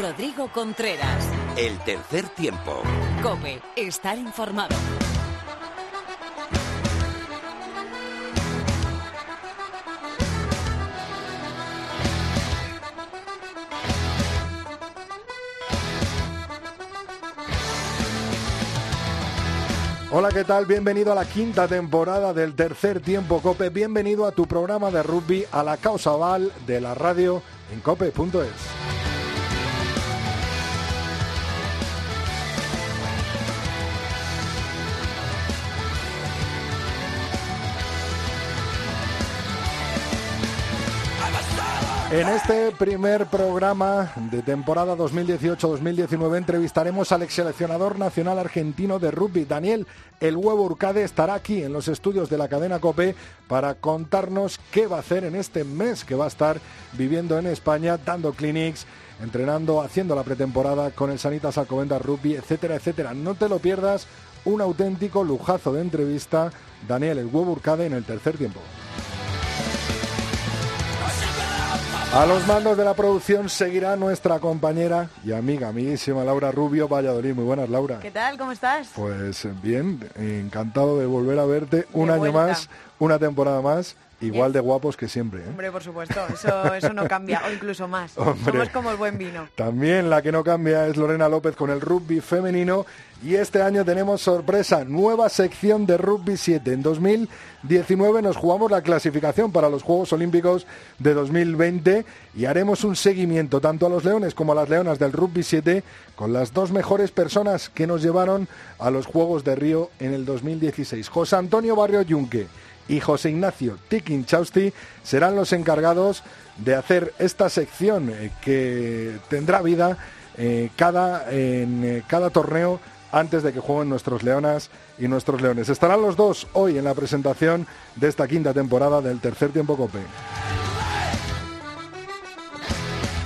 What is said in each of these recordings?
Rodrigo Contreras. El tercer tiempo. Cope, estar informado. Hola, ¿qué tal? Bienvenido a la quinta temporada del tercer tiempo Cope. Bienvenido a tu programa de rugby a la causa Val de la radio en cope.es. En este primer programa de temporada 2018-2019 entrevistaremos al ex seleccionador nacional argentino de rugby, Daniel El Huevo Urcade, estará aquí en los estudios de la cadena COPE para contarnos qué va a hacer en este mes que va a estar viviendo en España, dando clinics, entrenando, haciendo la pretemporada con el Sanitas Alcobendas Rugby, etcétera, etcétera. No te lo pierdas, un auténtico lujazo de entrevista, Daniel El Huevo Urcade en el tercer tiempo. A los mandos de la producción seguirá nuestra compañera y amiga, amiguísima Laura Rubio, Valladolid. Muy buenas, Laura. ¿Qué tal? ¿Cómo estás? Pues bien, encantado de volver a verte un año más, una temporada más. Igual de guapos que siempre. ¿eh? Hombre, por supuesto, eso, eso no cambia, o incluso más. Somos como el buen vino. También la que no cambia es Lorena López con el rugby femenino. Y este año tenemos sorpresa, nueva sección de rugby 7. En 2019 nos jugamos la clasificación para los Juegos Olímpicos de 2020 y haremos un seguimiento tanto a los leones como a las leonas del rugby 7 con las dos mejores personas que nos llevaron a los Juegos de Río en el 2016. José Antonio Barrio Yunque y José Ignacio Chausti serán los encargados de hacer esta sección eh, que tendrá vida eh, cada, en eh, cada torneo antes de que jueguen nuestros leonas y nuestros leones. Estarán los dos hoy en la presentación de esta quinta temporada del tercer tiempo Cope.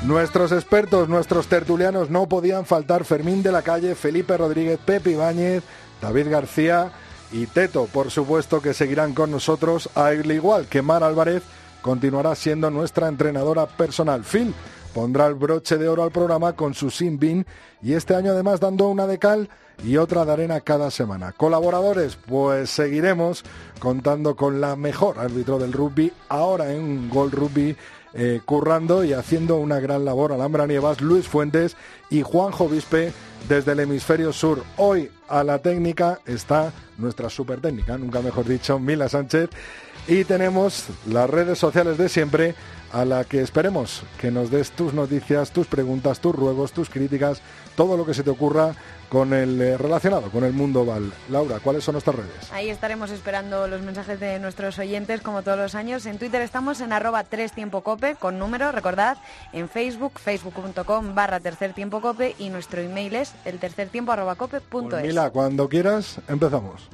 Nuestros expertos, nuestros tertulianos no podían faltar Fermín de la Calle, Felipe Rodríguez, Pepe Ibáñez, David García, y Teto, por supuesto, que seguirán con nosotros, al igual que Mar Álvarez, continuará siendo nuestra entrenadora personal. Phil pondrá el broche de oro al programa con su Sin Bin y este año además dando una de cal y otra de arena cada semana. Colaboradores, pues seguiremos contando con la mejor árbitro del rugby, ahora en Gol Rugby, eh, currando y haciendo una gran labor. Alhambra Nievas, Luis Fuentes y Juanjo Vispe desde el hemisferio sur. Hoy a la técnica está nuestra super técnica, nunca mejor dicho, Mila Sánchez. Y tenemos las redes sociales de siempre a la que esperemos que nos des tus noticias, tus preguntas, tus ruegos, tus críticas, todo lo que se te ocurra con el eh, relacionado con el mundo Val. Laura, ¿cuáles son nuestras redes? Ahí estaremos esperando los mensajes de nuestros oyentes como todos los años. En Twitter estamos en arroba 3 tiempo cope con número, recordad, en Facebook, facebook.com barra tercer tiempo cope y nuestro email es el tercer tiempo arroba cope punto pues Mila, cuando quieras, empezamos.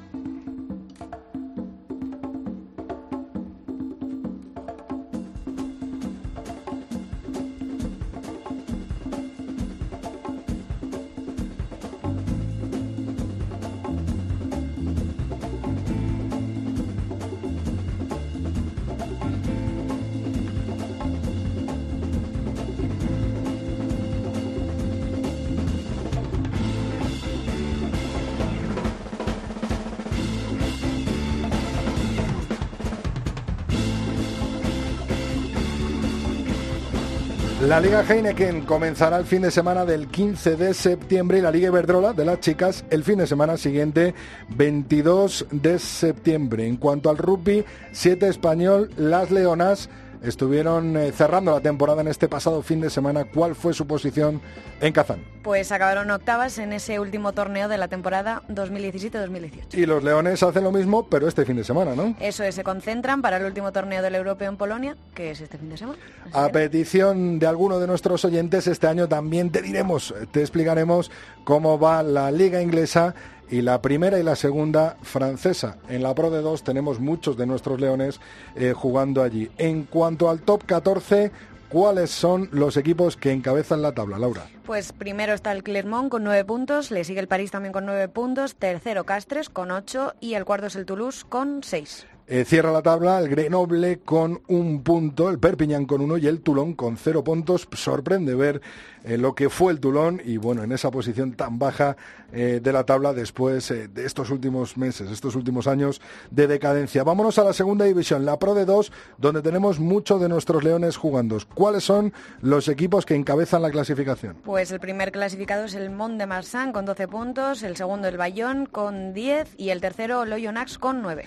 La Liga Heineken comenzará el fin de semana del 15 de septiembre y la Liga Iberdrola de las chicas el fin de semana siguiente 22 de septiembre. En cuanto al rugby, 7 español, las Leonas estuvieron eh, cerrando la temporada en este pasado fin de semana. ¿Cuál fue su posición en Kazán? Pues acabaron octavas en ese último torneo de la temporada 2017-2018. Y los Leones hacen lo mismo, pero este fin de semana, ¿no? Eso es, se concentran para el último torneo del Europeo en Polonia, que es este fin de semana. A petición de alguno de nuestros oyentes, este año también te diremos, te explicaremos cómo va la liga inglesa y la primera y la segunda francesa. En la Pro de 2 tenemos muchos de nuestros leones eh, jugando allí. En cuanto al top 14, ¿Cuáles son los equipos que encabezan la tabla, Laura? Pues primero está el Clermont con nueve puntos, le sigue el París también con nueve puntos, tercero Castres con ocho y el cuarto es el Toulouse con seis. Eh, cierra la tabla el Grenoble con un punto, el Perpignan con uno y el Toulon con cero puntos. Sorprende ver eh, lo que fue el Toulon y bueno, en esa posición tan baja eh, de la tabla después de estos últimos meses, estos últimos años de decadencia. Vámonos a la segunda división, la Pro de 2, donde tenemos muchos de nuestros leones jugando. ¿Cuáles son los equipos que encabezan la clasificación? Pues el primer clasificado es el Mont de Marsan con 12 puntos, el segundo el Bayonne con 10 y el tercero Loyonax con 9.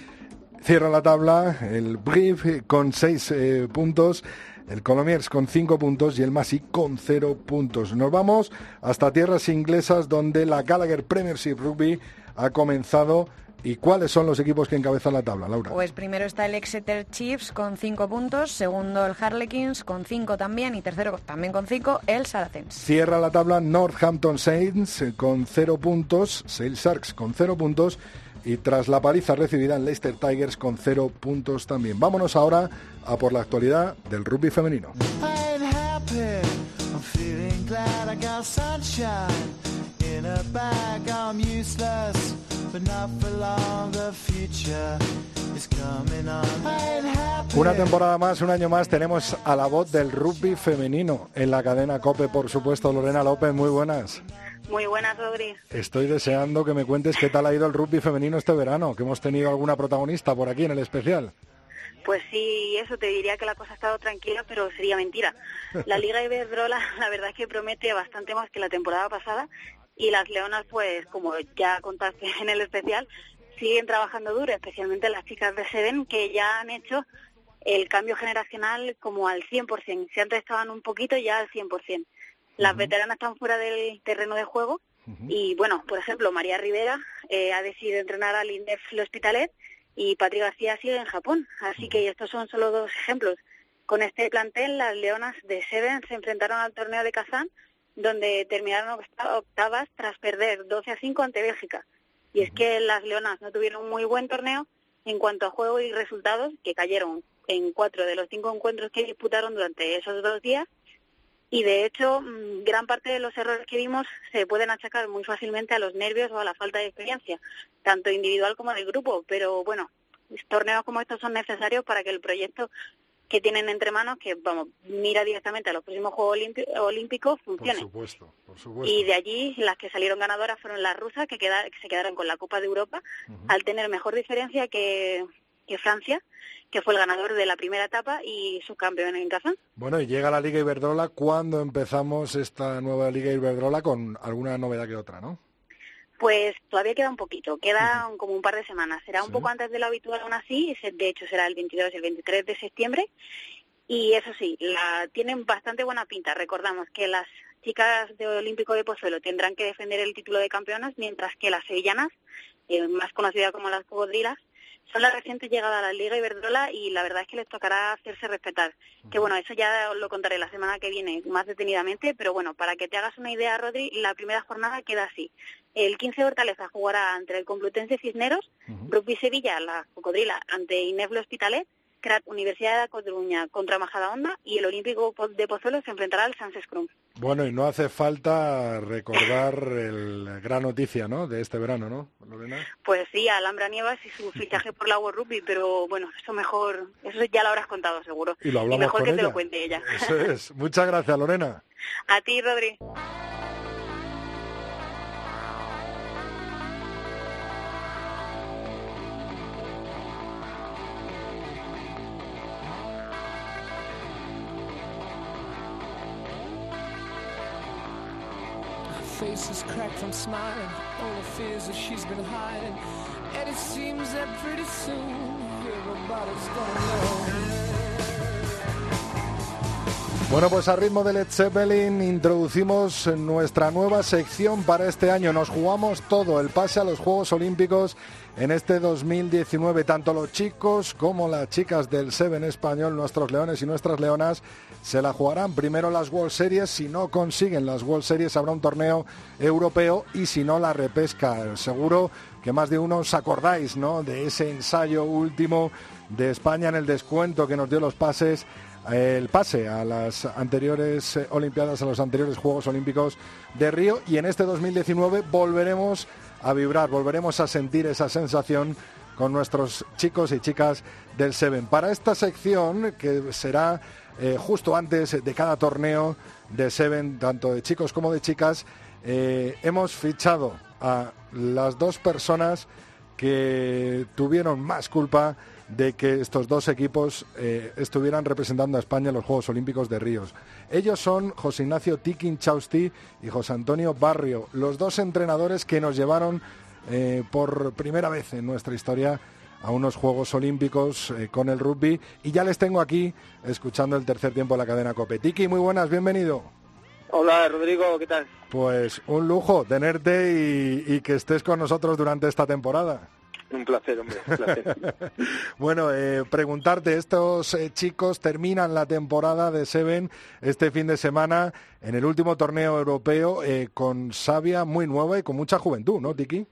Cierra la tabla el Brief con 6 eh, puntos el Colomiers con 5 puntos y el Masi con 0 puntos. Nos vamos hasta tierras inglesas donde la Gallagher Premiership Rugby ha comenzado. ¿Y cuáles son los equipos que encabezan la tabla, Laura? Pues primero está el Exeter Chiefs con 5 puntos, segundo el Harlequins con 5 también y tercero también con 5 el Saracens. Cierra la tabla Northampton Saints con 0 puntos, Sale Sharks con 0 puntos y tras la paliza recibida en Leicester Tigers con 0 puntos también. Vámonos ahora a por la actualidad del rugby femenino. Una temporada más, un año más, tenemos a la voz del rugby femenino en la cadena COPE, por supuesto. Lorena López, muy buenas. Muy buenas, Rodri. Estoy deseando que me cuentes qué tal ha ido el rugby femenino este verano, que hemos tenido alguna protagonista por aquí en el especial. Pues sí, eso te diría que la cosa ha estado tranquila, pero sería mentira. La Liga Iberdrola, la verdad es que promete bastante más que la temporada pasada y las Leonas, pues como ya contaste en el especial, siguen trabajando duro, especialmente las chicas de Seven, que ya han hecho el cambio generacional como al 100%. Si antes estaban un poquito, ya al 100%. Las veteranas están fuera del terreno de juego y, bueno, por ejemplo, María Rivera eh, ha decidido entrenar al INDEF Hospitalet y Patri García sigue en Japón. Así que estos son solo dos ejemplos. Con este plantel, las Leonas de Seven se enfrentaron al torneo de Kazán, donde terminaron octavas tras perder 12 a 5 ante Bélgica. Y es que las Leonas no tuvieron un muy buen torneo en cuanto a juego y resultados, que cayeron en cuatro de los cinco encuentros que disputaron durante esos dos días. Y de hecho, mm, gran parte de los errores que vimos se pueden achacar muy fácilmente a los nervios o a la falta de experiencia, tanto individual como de grupo. Pero bueno, torneos como estos son necesarios para que el proyecto que tienen entre manos, que vamos, mira directamente a los próximos Juegos Olímpicos, funcione. Por supuesto, por supuesto. Y de allí las que salieron ganadoras fueron las rusas, que, queda, que se quedaron con la Copa de Europa, al tener mejor diferencia que, que Francia, que fue el ganador de la primera etapa y subcampeón en Kazán. Bueno, y llega la Liga Iberdrola. ¿Cuándo empezamos esta nueva Liga Iberdrola con alguna novedad que otra, no? Pues todavía queda un poquito, queda como un par de semanas. Será un poco antes de lo habitual aún así, de hecho será el 22 y el 23 de septiembre. Y eso sí, la, tienen bastante buena pinta. Recordamos que las chicas de Olímpico de Pozuelo tendrán que defender el título de campeonas, mientras que las sevillanas, eh, más conocidas como las cocodrilas, son la reciente llegada a la Liga Iberdrola y la verdad es que les tocará hacerse respetar. Que bueno, eso ya lo contaré la semana que viene más detenidamente, pero bueno, para que te hagas una idea, Rodri, la primera jornada queda así. El 15 de Hortaleza jugará entre el Complutense Cisneros, Rugby Sevilla, la Cocodrila, ante Ineflo Hospitalet, Universidad de Coruña contra Majada Honda y el Olímpico de Pozuelo se enfrentará al Sans Scrum. Bueno, y no hace falta recordar el gran noticia, ¿no? De este verano, ¿no, Pues sí, Alhambra Nievas y su fichaje por la World Rugby, pero bueno, eso mejor, eso ya lo habrás contado seguro. Y lo hablamos y mejor que te lo cuente ella. Eso es. Muchas gracias, Lorena. A ti, Rodri. Bueno, pues a ritmo de Led Zeppelin introducimos nuestra nueva sección para este año. Nos jugamos todo, el pase a los Juegos Olímpicos en este 2019. Tanto los chicos como las chicas del Seven español, nuestros leones y nuestras leonas, se la jugarán primero las World Series. Si no consiguen las World Series, habrá un torneo europeo y si no, la repesca. Seguro que más de uno os acordáis ¿no? de ese ensayo último de España en el descuento que nos dio los pases el pase a las anteriores eh, Olimpiadas, a los anteriores Juegos Olímpicos de Río y en este 2019 volveremos a vibrar, volveremos a sentir esa sensación con nuestros chicos y chicas del Seven. Para esta sección, que será eh, justo antes de cada torneo de Seven, tanto de chicos como de chicas, eh, hemos fichado a las dos personas que tuvieron más culpa de que estos dos equipos eh, estuvieran representando a España en los Juegos Olímpicos de Ríos. Ellos son José Ignacio Tikin Chausti y José Antonio Barrio, los dos entrenadores que nos llevaron por primera vez en nuestra historia a unos Juegos Olímpicos eh, con el rugby. Y ya les tengo aquí escuchando el tercer tiempo de la cadena Cope. Tiki, muy buenas, bienvenido. Hola Rodrigo, ¿qué tal? Pues un lujo tenerte y que estés con nosotros durante esta temporada. Un placer, hombre. bueno, eh, preguntarte, estos eh, chicos terminan la temporada de Seven este fin de semana en el último torneo europeo eh, con savia muy nueva y con mucha juventud, ¿no, Tiki?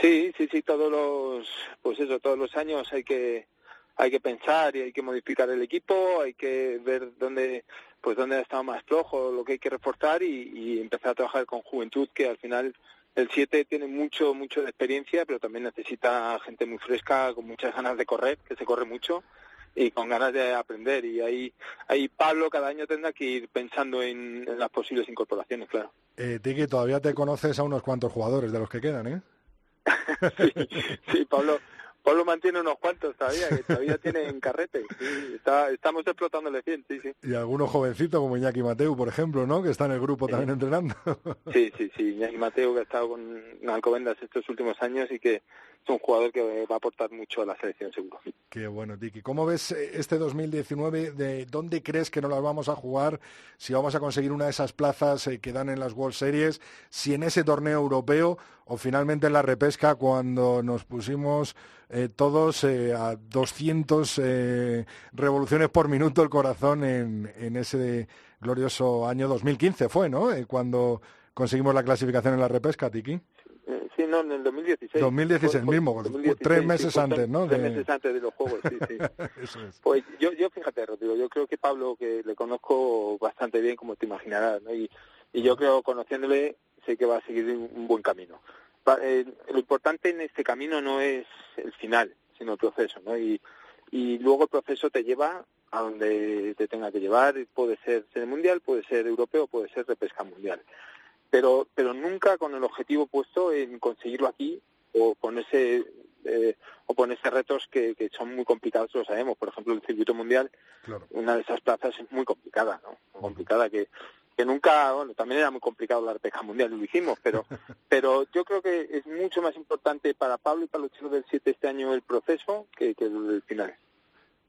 Sí, sí, sí, todos los, pues eso, todos los años hay que hay que pensar y hay que modificar el equipo, hay que ver dónde pues dónde ha estado más flojo, lo que hay que reforzar y, empezar a trabajar con juventud que al final el 7 tiene mucho, mucho de experiencia, pero también necesita gente muy fresca, con muchas ganas de correr, que se corre mucho, y con ganas de aprender. Y ahí, ahí Pablo cada año tendrá que ir pensando en, las posibles incorporaciones, claro. Eh, Tiki, todavía te conoces a unos cuantos jugadores de los que quedan, ¿eh? Sí, sí, Pablo, Pablo mantiene unos cuantos todavía, que todavía tienen carrete. Sí, estamos explotándole bien, sí, sí. Y algunos jovencitos como Iñaki Mateu, por ejemplo, ¿no? Que está en el grupo también entrenando. sí, sí, sí. Iñaki Mateu que ha estado con Alcobendas estos últimos años y que es un jugador que va a aportar mucho a la selección, seguro. Qué bueno, Tiki. ¿Cómo ves eh, este 2019? ¿De dónde crees que nos las vamos a jugar? Si vamos a conseguir una de esas plazas eh, que dan en las World Series, si en ese torneo europeo o finalmente en la repesca cuando nos pusimos eh, todos a 200 eh, revoluciones por minuto el corazón en, en, ese glorioso año 2015 fue, ¿no? cuando conseguimos la clasificación en la repesca, Tiki. Sí, no, en el 2016. 2016 mismo, tres meses antes, ¿no? Tres meses antes de los Juegos, sí, sí. Eso es. Pues yo, yo fíjate, Rodrigo, yo creo que Pablo, que le conozco bastante bien, como te imaginarás, ¿no? Y, y yo creo, conociéndole, sé que va a seguir un buen camino. Eh, lo importante en este camino no es el final, sino el proceso, ¿no? Y, y luego el proceso te lleva a donde te tenga que llevar, puede ser ser mundial, puede ser europeo, puede ser de pesca mundial. Pero, pero nunca con el objetivo puesto en conseguirlo aquí o ponerse eh, o ponerse retos que, que, son muy complicados, lo sabemos. Por ejemplo, el circuito mundial, una de esas plazas es muy complicada, ¿no? Muy complicada que que nunca, bueno, también era muy complicado la pesca mundial, lo hicimos, pero, pero yo creo que es mucho más importante para Pablo y para los chicos del 7 este año el proceso que, que el final.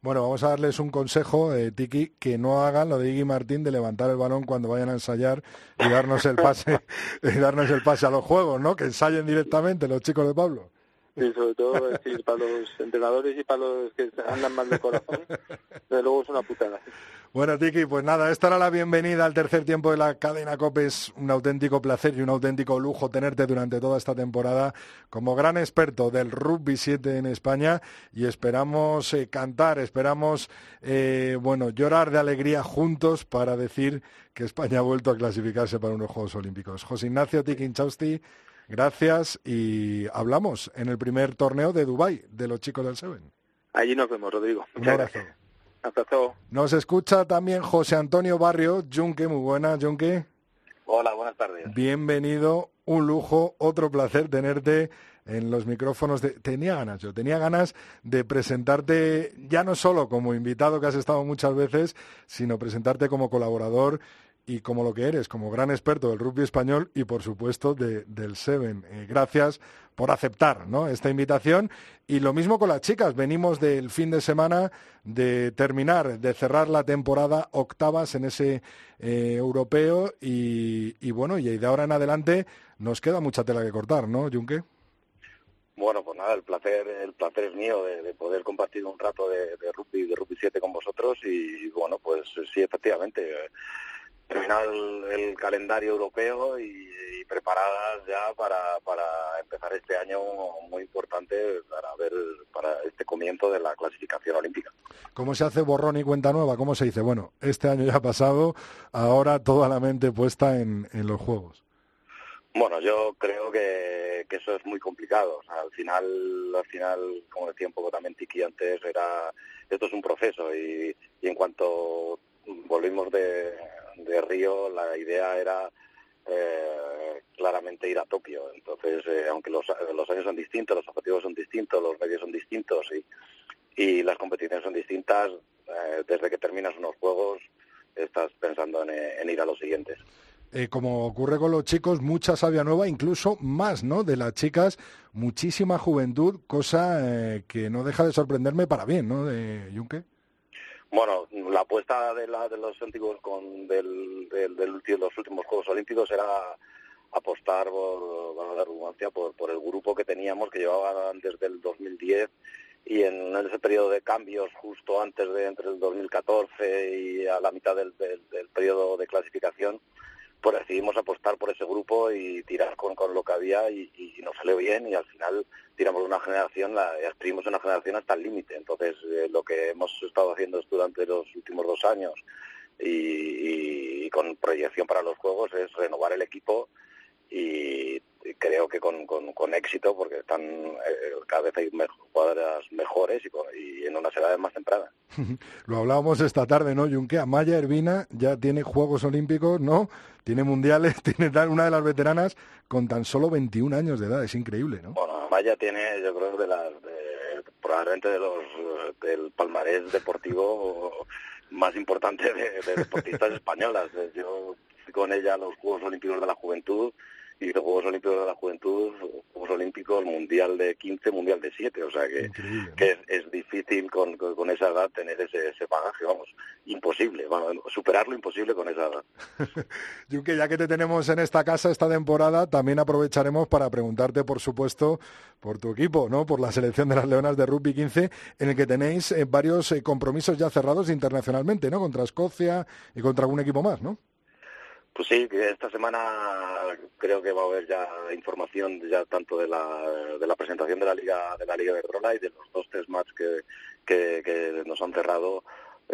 Bueno, vamos a darles un consejo, eh, Tiki, que no hagan lo de Iggy Martín de levantar el balón cuando vayan a ensayar y darnos el pase, y darnos el pase a los juegos, ¿no? Que ensayen directamente los chicos de Pablo. Sí, sobre todo decir, para los entrenadores y para los que andan mal de corazón, de luego es una putada. Bueno, Tiki, pues nada, esta era la bienvenida al tercer tiempo de la cadena COPE. Es un auténtico placer y un auténtico lujo tenerte durante toda esta temporada como gran experto del rugby 7 en España y esperamos eh, cantar, esperamos, eh, bueno, llorar de alegría juntos para decir que España ha vuelto a clasificarse para unos Juegos Olímpicos. José Ignacio Tiki Chausti, gracias y hablamos en el primer torneo de Dubái de los chicos del Seven. Allí nos vemos, Rodrigo. un abrazo. Nos escucha también José Antonio Barrio, Junque, muy buena, Junque. Hola, buenas tardes. Bienvenido, un lujo, otro placer tenerte en los micrófonos. De... Tenía ganas, yo tenía ganas de presentarte ya no solo como invitado que has estado muchas veces, sino presentarte como colaborador y como lo que eres, como gran experto del rugby español y por supuesto del Seven. Eh, gracias por aceptar esta invitación. Y lo mismo con las chicas. Venimos del fin de semana de terminar, de cerrar la temporada octavas en ese eh, europeo y, bueno, y de ahora en adelante nos queda mucha tela que cortar, ¿no, Junque? Bueno, pues nada, el placer, el placer es mío de, poder compartir un rato de, de rugby, de rugby 7 con vosotros y bueno, pues sí, efectivamente terminar el, calendario europeo y, preparadas ya para, para empezar este año muy importante para ver para este comienzo de la clasificación olímpica. ¿Cómo se hace borrón y cuenta nueva? ¿Cómo se dice? Bueno, este año ya ha pasado, ahora toda la mente puesta en, en los Juegos. Bueno, yo creo que, eso es muy complicado. al final, al final, como decía un poco también Tiki antes, era esto es un proceso y, en cuanto volvimos de, Río, la idea era eh, claramente ir a Tokio. Entonces, eh, aunque los, los años son distintos, los objetivos son distintos, los medios son distintos y, y las competiciones son distintas, eh, desde que terminas unos juegos estás pensando en ir a los siguientes. Como ocurre con los chicos, mucha sabia nueva, incluso más, ¿no? De las chicas, muchísima juventud, cosa que no deja de sorprenderme para bien, ¿no? De Junque. Bueno, la apuesta de, la, de los antiguos con del, del, de los últimos Juegos Olímpicos era apostar por, la redundancia, por, por el grupo que teníamos, que llevaban desde el 2010 y en ese periodo de cambios justo antes de entre el 2014 y a la mitad del, del periodo de clasificación pues decidimos apostar por ese grupo y tirar con, con lo que había y, nos salió bien y al final tiramos una generación, la exprimimos una generación hasta el límite. Entonces, eh, lo que hemos estado haciendo durante los últimos dos años y, con proyección para los juegos es renovar el equipo y creo que con, con, éxito porque están eh, cada vez hay jugadoras mejores y, en unas edades más tempranas. Lo hablábamos esta tarde, ¿no, Junque? Amaya Ervina ya tiene Juegos Olímpicos, ¿no? Tiene mundiales, tiene una de las veteranas con tan solo 21 años de edad, es increíble, ¿no? Bueno, Amaya tiene, yo creo, de las, probablemente de los, del palmarés deportivo más importante de, de deportistas españolas. Yo fui con ella a los Juegos Olímpicos de la Juventud y los Juegos Olímpicos de la Juventud, Juegos Olímpicos, Mundial de 15, Mundial de 7, o sea que, que es, difícil con, con, esa edad tener ese, ese bagaje, vamos, imposible, bueno, superarlo imposible con esa edad. Yuke, ya que te tenemos en esta casa esta temporada, también aprovecharemos para preguntarte, por supuesto, por tu equipo, ¿no? Por la selección de las Leonas de Rugby 15, en el que tenéis eh, varios eh, compromisos ya cerrados internacionalmente, ¿no? Contra Escocia y contra algún equipo más, ¿no? Pues sí, que esta semana creo que va a haber ya información ya tanto de la, de la presentación de la liga de la liga de Rola y de los dos test match que, que, nos han cerrado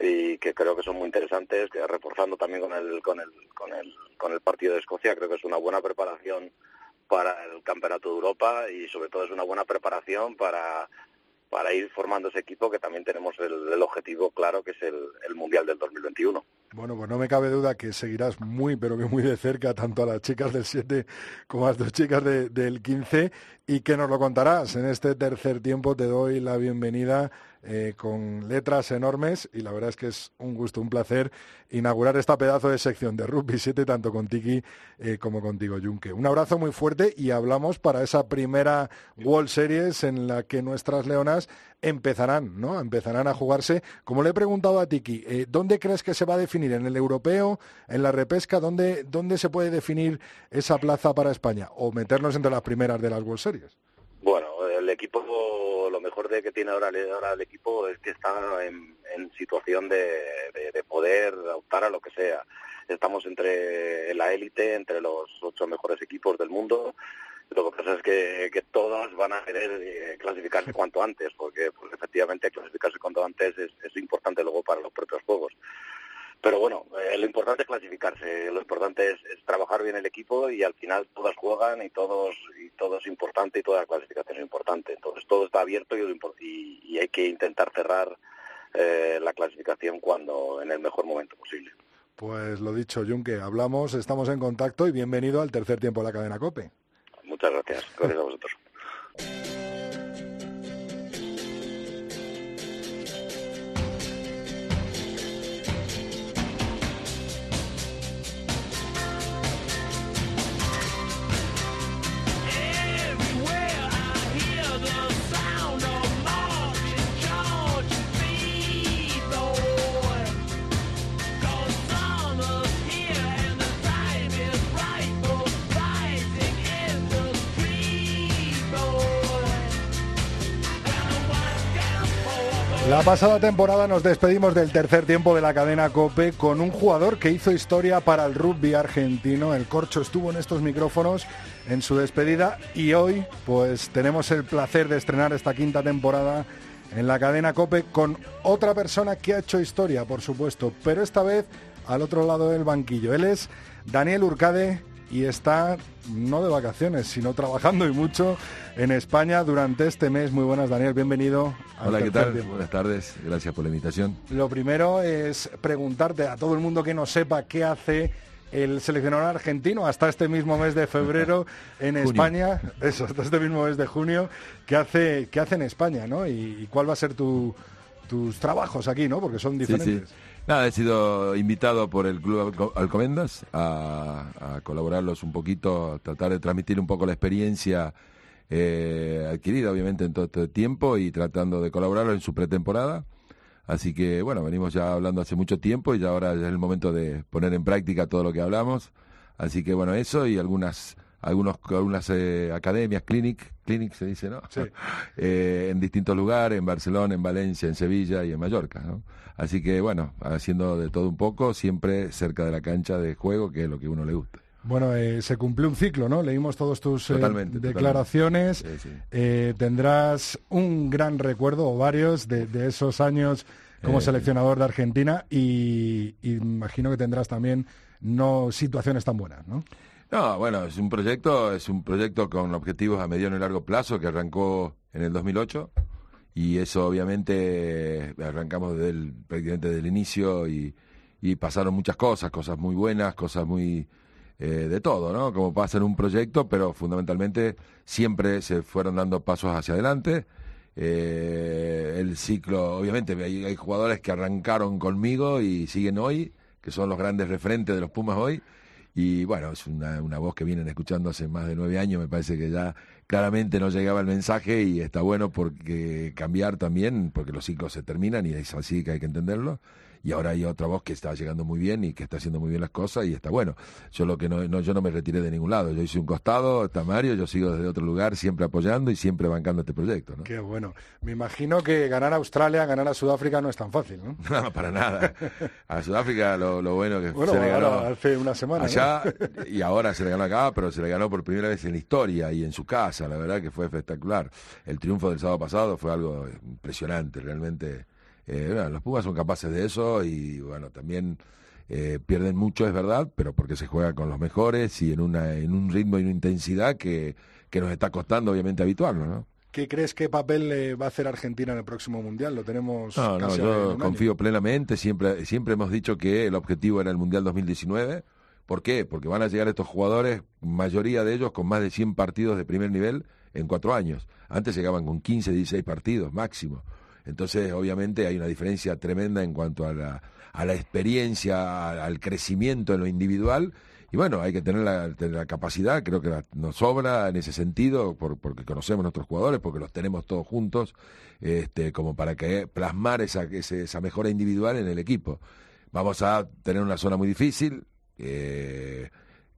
y que creo que son muy interesantes, que reforzando también con el, con el, con el, con el partido de Escocia, creo que es una buena preparación para el Campeonato de Europa y sobre todo es una buena preparación para para ir formando ese equipo que también tenemos el, objetivo claro que es el, Mundial del 2021. Bueno, pues no me cabe duda que seguirás muy, pero que muy de cerca tanto a las chicas del 7 como a las dos chicas del 15 y que nos lo contarás. En este tercer tiempo te doy la bienvenida eh, con letras enormes y la verdad es que es un gusto, un placer inaugurar esta pedazo de sección de Rugby 7 tanto con Tiki eh, como contigo, Junque. Un abrazo muy fuerte y hablamos para esa primera World Series en la que nuestras leonas empezarán, ¿no? Empezarán a jugarse. Como le he preguntado a Tiki, eh, ¿dónde crees que se va a definir? ¿En el europeo? ¿En la repesca? ¿Dónde, ¿Dónde se puede definir esa plaza para España? ¿O meternos entre las primeras de las World Series? Bueno, el equipo mejor de que tiene ahora, el equipo es que está en, situación de, poder optar a lo que sea. Estamos entre la élite, entre los ocho mejores equipos del mundo. Lo que pasa es que, que todas van a querer eh, clasificarse cuanto antes, porque pues, efectivamente clasificarse cuanto antes es, es importante luego para los propios juegos. Pero bueno, eh, lo importante es clasificarse, lo importante es, trabajar bien el equipo y al final todas juegan y todos y todo es importante y toda la clasificación es importante. Entonces todo está abierto y, y hay que intentar cerrar eh, la clasificación cuando en el mejor momento posible. Pues lo dicho, Junque, hablamos, estamos en contacto y bienvenido al tercer tiempo de la cadena COPE. Muchas gracias. Gracias a vosotros. La pasada temporada nos despedimos del tercer tiempo de la cadena Cope con un jugador que hizo historia para el rugby argentino. El Corcho estuvo en estos micrófonos en su despedida y hoy pues tenemos el placer de estrenar esta quinta temporada en la cadena Cope con otra persona que ha hecho historia, por supuesto, pero esta vez al otro lado del banquillo. Él es Daniel Urcade y está no de vacaciones, sino trabajando y mucho en España durante este mes. Muy buenas, Daniel, bienvenido. Hola, ¿qué tal? Buenas tardes, gracias por la invitación. Lo primero es preguntarte a todo el mundo que no sepa qué hace el seleccionador argentino hasta este mismo mes de febrero en España, eso, hasta este mismo mes de junio, ¿qué hace, qué hace en España, ¿no? Y, cuál va a ser tus trabajos aquí, ¿no? Porque son diferentes. Nada, he sido invitado por el Club Alcomendas a, a colaborarlos un poquito, a tratar de transmitir un poco la experiencia eh, adquirida, obviamente, en todo este tiempo y tratando de colaborarlo en su pretemporada. Así que, bueno, venimos ya hablando hace mucho tiempo y ya ahora es el momento de poner en práctica todo lo que hablamos. Así que, bueno, eso y algunas algunos, algunas eh, academias, clinic, clinic se dice, ¿no? Sí. eh, en distintos lugares, en Barcelona, en Valencia, en Sevilla y en Mallorca, ¿no? Así que, bueno, haciendo de todo un poco, siempre cerca de la cancha de juego, que es lo que a uno le gusta. Bueno, eh, se cumplió un ciclo, ¿no? Leímos todos tus eh, declaraciones. Eh, tendrás un gran recuerdo, o varios, de, esos años como seleccionador de Argentina y, imagino que tendrás también no situaciones tan buenas, ¿no? No, bueno, es un proyecto, es un proyecto con objetivos a mediano y largo plazo que arrancó en el 2008 y eso obviamente arrancamos desde el, prácticamente desde el inicio y, pasaron muchas cosas, cosas muy buenas, cosas muy eh, de todo, ¿no? Como pasa en un proyecto, pero fundamentalmente siempre se fueron dando pasos hacia adelante. Eh, el ciclo, obviamente, hay, jugadores que arrancaron conmigo y siguen hoy, que son los grandes referentes de los Pumas hoy. Y bueno, es una, una voz que vienen escuchando hace más de nueve años, me parece que ya claramente no llegaba el mensaje y está bueno porque cambiar también, porque los ciclos se terminan y es así que hay que entenderlo y ahora hay otra voz que está llegando muy bien y que está haciendo muy bien las cosas y está bueno. Yo lo que no, no yo no me retiré de ningún lado, yo hice un costado, está Mario, yo sigo desde otro lugar siempre apoyando y siempre bancando este proyecto. ¿no? Qué bueno. Me imagino que ganar a Australia, ganar a Sudáfrica no es tan fácil, ¿no? No, para nada. A Sudáfrica lo, lo bueno que se le ganó hace una semana. Allá y ahora se le ganó acá, pero se le ganó por primera vez en la historia y en su casa, la verdad que fue espectacular. El triunfo del sábado pasado fue algo impresionante, realmente eh, los Pumas son capaces de eso y bueno, también eh, pierden mucho, es verdad, pero porque se juega con los mejores y en, una, en un ritmo y una intensidad que, que nos está costando obviamente habituarnos, ¿no? ¿Qué crees que papel le va a hacer Argentina en el próximo Mundial? Lo tenemos. No, no, yo confío plenamente. Siempre, siempre hemos dicho que el objetivo era el Mundial 2019. ¿Por qué? Porque van a llegar estos jugadores, mayoría de ellos con más de 100 partidos de primer nivel en cuatro años. Antes llegaban con 15, 16 partidos máximo. Entonces, obviamente, hay una diferencia tremenda en cuanto a la, experiencia, al crecimiento en lo individual. Y bueno, hay que tener la, capacidad, creo que nos sobra en ese sentido, porque conocemos nuestros jugadores, porque los tenemos todos juntos, este, como para que plasmar esa, esa mejora individual en el equipo. Vamos a tener una zona muy difícil. Eh,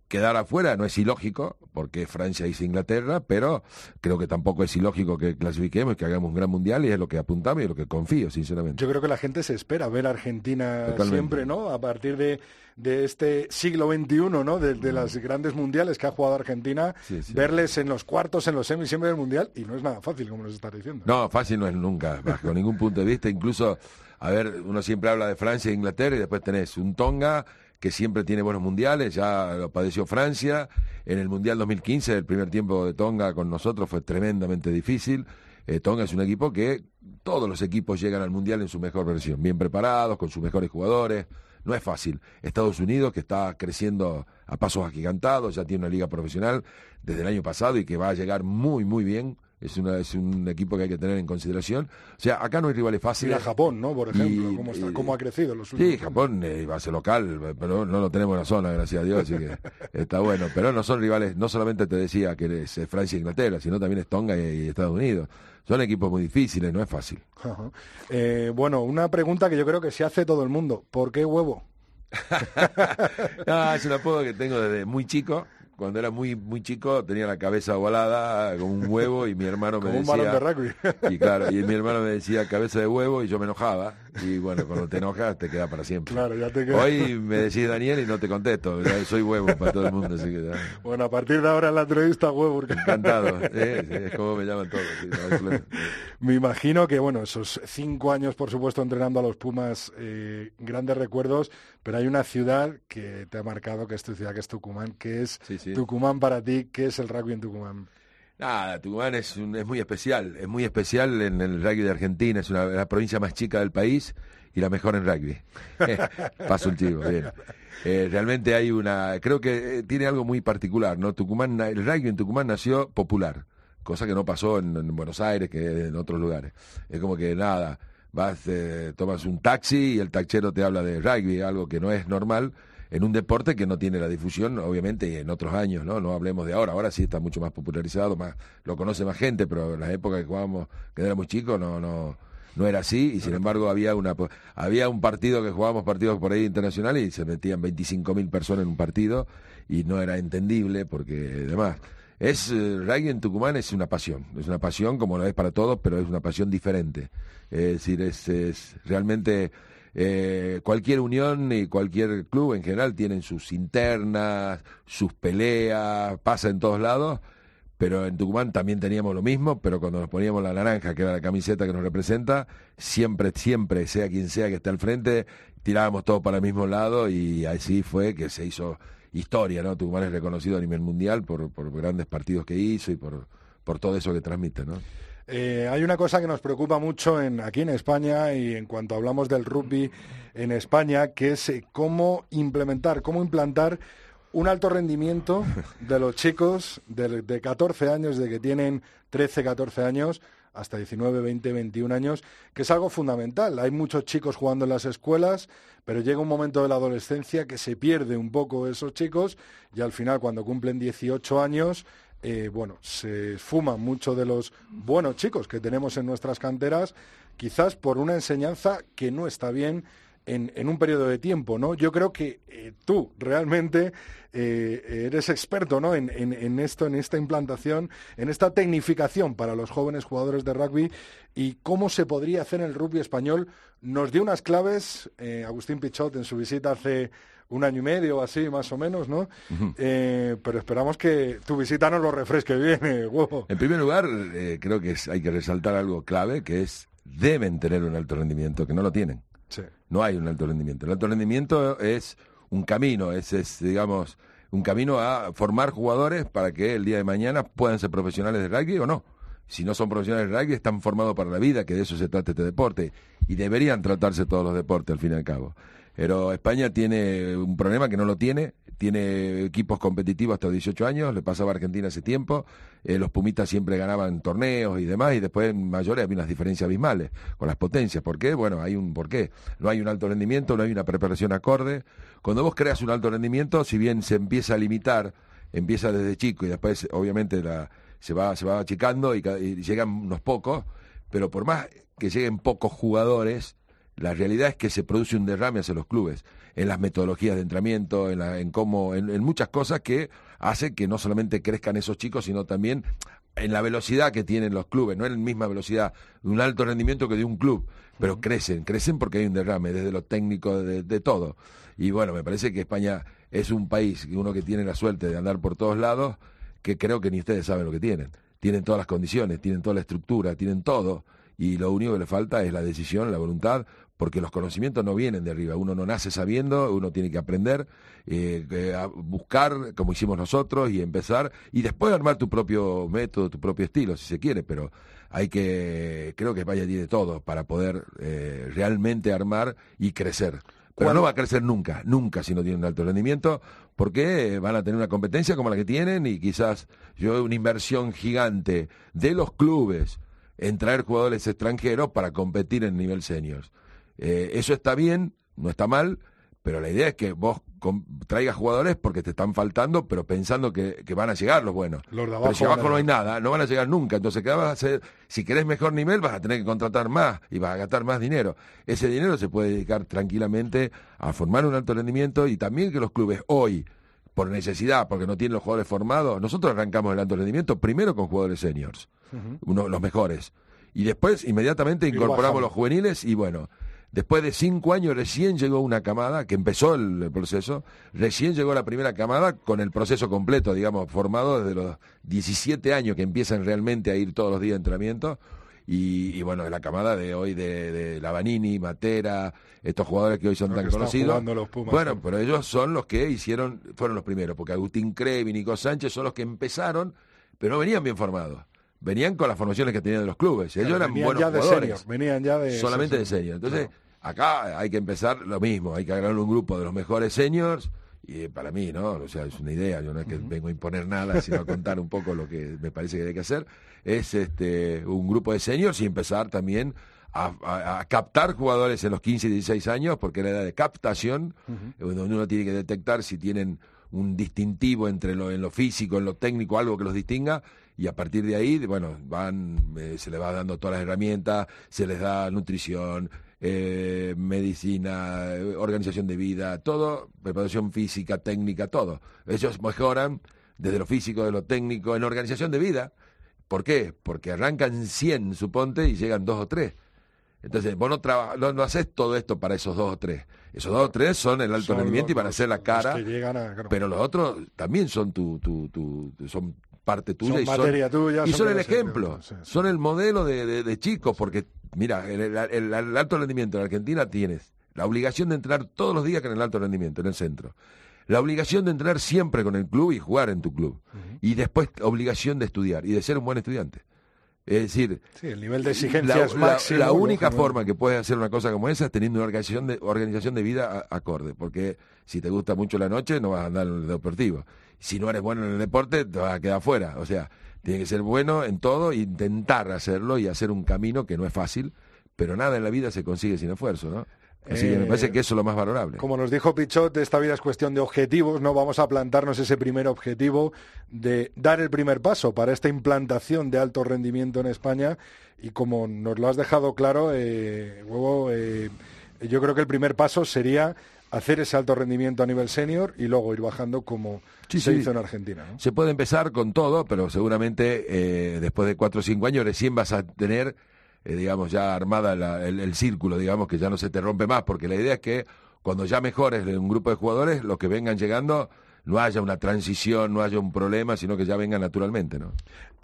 quedar afuera no es ilógico, porque Francia hizo Inglaterra, pero creo que tampoco es ilógico que clasifiquemos, que hagamos un gran mundial y es lo que apuntamos y lo que confío, sinceramente. Yo creo que la gente se espera ver a Argentina siempre, ¿no? A partir de, de este siglo XXI, ¿no? De, de las grandes mundiales que ha jugado Argentina, verles en los cuartos, en los semis, siempre del mundial, y no es nada fácil, como nos está diciendo. No, fácil no es nunca, bajo ningún punto de vista, incluso, a ver, uno siempre habla de Francia e Inglaterra y después tenés un Tonga que siempre tiene buenos mundiales, ya lo padeció Francia, en el Mundial 2015 el primer tiempo de Tonga con nosotros fue tremendamente difícil. Eh, Tonga es un equipo que todos los equipos llegan al Mundial en su mejor versión, bien preparados, con sus mejores jugadores. No es fácil. Estados Unidos, que está creciendo a pasos agigantados, ya tiene una liga profesional desde el año pasado y que va a llegar muy, muy bien es, una, es un equipo que hay que tener en consideración. O sea, acá no hay rivales fáciles. a Japón, ¿no? Por ejemplo, ¿cómo, ha crecido los últimos Sí, Japón eh, va a ser local, pero no lo tenemos en la zona, gracias a Dios, así que está bueno. Pero no son rivales, no solamente te decía que es Francia e Inglaterra, sino también es Tonga y, Estados Unidos. Son equipos muy difíciles, no es fácil. Eh, bueno, una pregunta que yo creo que se hace todo el mundo. ¿Por qué huevo? no, es un apodo que tengo desde muy chico cuando era muy muy chico tenía la cabeza ovalada con un huevo y mi hermano me decía un de rugby. y claro y mi hermano me decía cabeza de huevo y yo me enojaba y bueno, cuando te enojas te queda para siempre. Claro, ya te queda. Hoy me decís Daniel y no te contesto, soy huevo para todo el mundo. Así que, bueno, a partir de ahora en la entrevista huevo. Encantado, es como me llaman todos. me imagino que, bueno, esos cinco años, por supuesto, entrenando a los Pumas, eh, grandes recuerdos, pero hay una ciudad que te ha marcado, que es tu ciudad, que es Tucumán, que es Tucumán para ti, que es el rugby en Tucumán. Nada, Tucumán es, es muy especial, es muy especial en el rugby de Argentina, es una, la provincia más chica del país y la mejor en rugby. Paso el chivo, bien. Eh, realmente hay una, creo que eh, tiene algo muy particular, ¿no? Tucumán, el rugby en Tucumán nació popular, cosa que no pasó en, Buenos Aires, que en otros lugares. Es como que nada, vas, eh, tomas un taxi y el taxero te habla de rugby, algo que no es normal en un deporte que no tiene la difusión, obviamente, en otros años, ¿no? No hablemos de ahora, ahora sí está mucho más popularizado, más lo conoce más gente, pero en la época que jugábamos, que éramos chicos, no, no, no era así, y sin embargo había una había un partido que jugábamos partidos por ahí internacionales y se metían 25.000 personas en un partido y no era entendible porque además es eh, en Tucumán es una pasión, es una pasión como lo es para todos, pero es una pasión diferente. Es decir, es, es realmente eh, cualquier unión y cualquier club en general tienen sus internas, sus peleas, pasa en todos lados, pero en Tucumán también teníamos lo mismo, pero cuando nos poníamos la naranja, que era la camiseta que nos representa, siempre, siempre, sea quien sea que esté al frente, tirábamos todo para el mismo lado y así fue que se hizo historia, ¿no? Tucumán es reconocido a nivel mundial por, por grandes partidos que hizo y por, por todo eso que transmite, ¿no? Eh, hay una cosa que nos preocupa mucho en, aquí en España y en cuanto hablamos del rugby en España, que es eh, cómo implementar, cómo implantar un alto rendimiento de los chicos de, de 14 años, de que tienen 13, 14 años, hasta 19, 20, 21 años, que es algo fundamental. Hay muchos chicos jugando en las escuelas, pero llega un momento de la adolescencia que se pierde un poco esos chicos y al final cuando cumplen 18 años eh, bueno, se fuman mucho de los buenos chicos que tenemos en nuestras canteras, quizás por una enseñanza que no está bien en, un periodo de tiempo, ¿no? Yo creo que eh, tú realmente eh, eres experto, ¿no? En, en, esto, en esta implantación, en esta tecnificación para los jóvenes jugadores de rugby y cómo se podría hacer en el rugby español. Nos dio unas claves Agustín Pichot en su visita hace un año y medio o así, más o menos, ¿no? Eh, pero esperamos que tu visita nos lo refresque bien, eh, huevo. En primer lugar, eh, creo que hay que resaltar algo clave, que es deben tener un alto rendimiento, que no lo tienen. No hay un alto rendimiento. El alto rendimiento es un camino, es, es, digamos, un camino a formar jugadores para que el día de mañana puedan ser profesionales de rugby o no. Si no son profesionales de rugby, están formados para la vida, que de eso se trata este deporte. Y deberían tratarse todos los deportes, al fin y al cabo. Pero España tiene un problema que no lo tiene, tiene equipos competitivos hasta los 18 años, le pasaba a Argentina hace tiempo, eh, los Pumitas siempre ganaban torneos y demás, y después en mayores había unas diferencias abismales con las potencias. ¿Por qué? Bueno, hay un porqué. No hay un alto rendimiento, no hay una preparación acorde. Cuando vos creas un alto rendimiento, si bien se empieza a limitar, empieza desde chico y después obviamente la, se va, se va achicando y llegan unos pocos, pero por más que lleguen pocos jugadores, la realidad es que se produce un derrame hacia los clubes, en las metodologías de entrenamiento, en, en cómo, en, muchas cosas que hace que no solamente crezcan esos chicos, sino también en la velocidad que tienen los clubes, no en la misma velocidad de un alto rendimiento que de un club, pero crecen, crecen porque hay un derrame, desde lo técnico, de, de, todo. Y bueno, me parece que España es un país, uno que tiene la suerte de andar por todos lados, que creo que ni ustedes saben lo que tienen. Tienen todas las condiciones, tienen toda la estructura, tienen todo, y lo único que le falta es la decisión, la voluntad, porque los conocimientos no vienen de arriba, uno no nace sabiendo, uno tiene que aprender, eh, a buscar como hicimos nosotros y empezar, y después armar tu propio método, tu propio estilo, si se quiere, pero hay que, creo que España tiene todo para poder eh, realmente armar y crecer. Pero no va a crecer nunca, nunca si no tiene un alto rendimiento, porque van a tener una competencia como la que tienen y quizás yo una inversión gigante de los clubes en traer jugadores extranjeros para competir en nivel seniors. Eh, eso está bien, no está mal, pero la idea es que vos traigas jugadores porque te están faltando, pero pensando que, van a llegar los buenos. pero si abajo no hay nada, no van a llegar nunca. Entonces, ¿qué vas a hacer? Si querés mejor nivel, vas a tener que contratar más y vas a gastar más dinero. Ese dinero se puede dedicar tranquilamente a formar un alto rendimiento y también que los clubes hoy, por necesidad, porque no tienen los jugadores formados, nosotros arrancamos el alto rendimiento primero con jugadores seniors, uno, los mejores. Y después inmediatamente incorporamos los juveniles y bueno, Después de cinco años recién llegó una camada, que empezó el, proceso, recién llegó la primera camada con el proceso completo, digamos, formado desde los 17 años que empiezan realmente a ir todos los días a entrenamiento. Y, bueno, de la camada de hoy de, de Lavanini, Matera, estos jugadores que hoy son tan conocidos. bueno, pero ellos son los que hicieron, fueron los primeros, porque Agustín Crevi, Nico Sánchez son los que empezaron, pero no venían bien formados venían con las formaciones que tenían de los clubes. Ellos eran buenos jugadores. venían ya de solamente de senior. Entonces, Acá hay que empezar lo mismo, hay que agarrar un grupo de los mejores seniors y para mí, ¿no? O sea, es una idea, yo no es que vengo a imponer nada, sino a contar un poco lo que me parece que hay que hacer, es este un grupo de seniors y empezar también a, captar jugadores en los 15 y 16 años, porque es la edad de captación, donde uno tiene que detectar si tienen un distintivo entre lo en lo físico, en lo técnico, algo que los distinga, y a partir de ahí, bueno, van, eh, se les va dando todas las herramientas, se les da nutrición, eh, medicina, organización de vida, todo, preparación física, técnica, todo. Ellos mejoran desde lo físico, de lo técnico, en organización de vida. ¿Por qué? Porque arrancan 100, suponte, y llegan dos o tres. Entonces, vos no, no, haces todo esto para esos dos o tres. Esos dos o tres son el alto rendimiento y van a hacer la cara. Pero los otros también son tu, tu, tu, son parte tuya y son, tuya, y son, el ejemplo, son el modelo de, de, chicos, porque mira, el, el, alto rendimiento en Argentina tienes la obligación de entrenar todos los días con el alto rendimiento en el centro. La obligación de entrenar siempre con el club y jugar en tu club. Y después obligación de estudiar y de ser un buen estudiante. Es decir, el nivel de exigencia la, la, única forma que puedes hacer una cosa como esa es teniendo una organización de, organización de vida acorde. Porque si te gusta mucho la noche, no vas a andar en el deportivo si no eres bueno en el deporte, te vas a quedar fuera. O sea, tiene que ser bueno en todo, intentar hacerlo y hacer un camino que no es fácil, pero nada en la vida se consigue sin esfuerzo, ¿no? Así que me parece que eso es lo más valorable. Como nos dijo Pichot, esta vida es cuestión de objetivos, ¿no? Vamos a plantarnos ese primer objetivo de dar el primer paso para esta implantación de alto rendimiento en España. Y como nos lo has dejado claro, eh, Huevo, eh, yo creo que el primer paso sería hacer ese alto rendimiento a nivel senior y luego ir bajando como se hizo en Argentina. Se puede empezar con todo, pero seguramente eh, después de cuatro o cinco años recién vas a tener, eh, digamos, ya armada el, círculo, digamos, que ya no se te rompe más, porque la idea es que cuando ya mejores un grupo de jugadores, los que vengan llegando no haya una transición, no haya un problema, sino que ya vengan naturalmente, ¿no?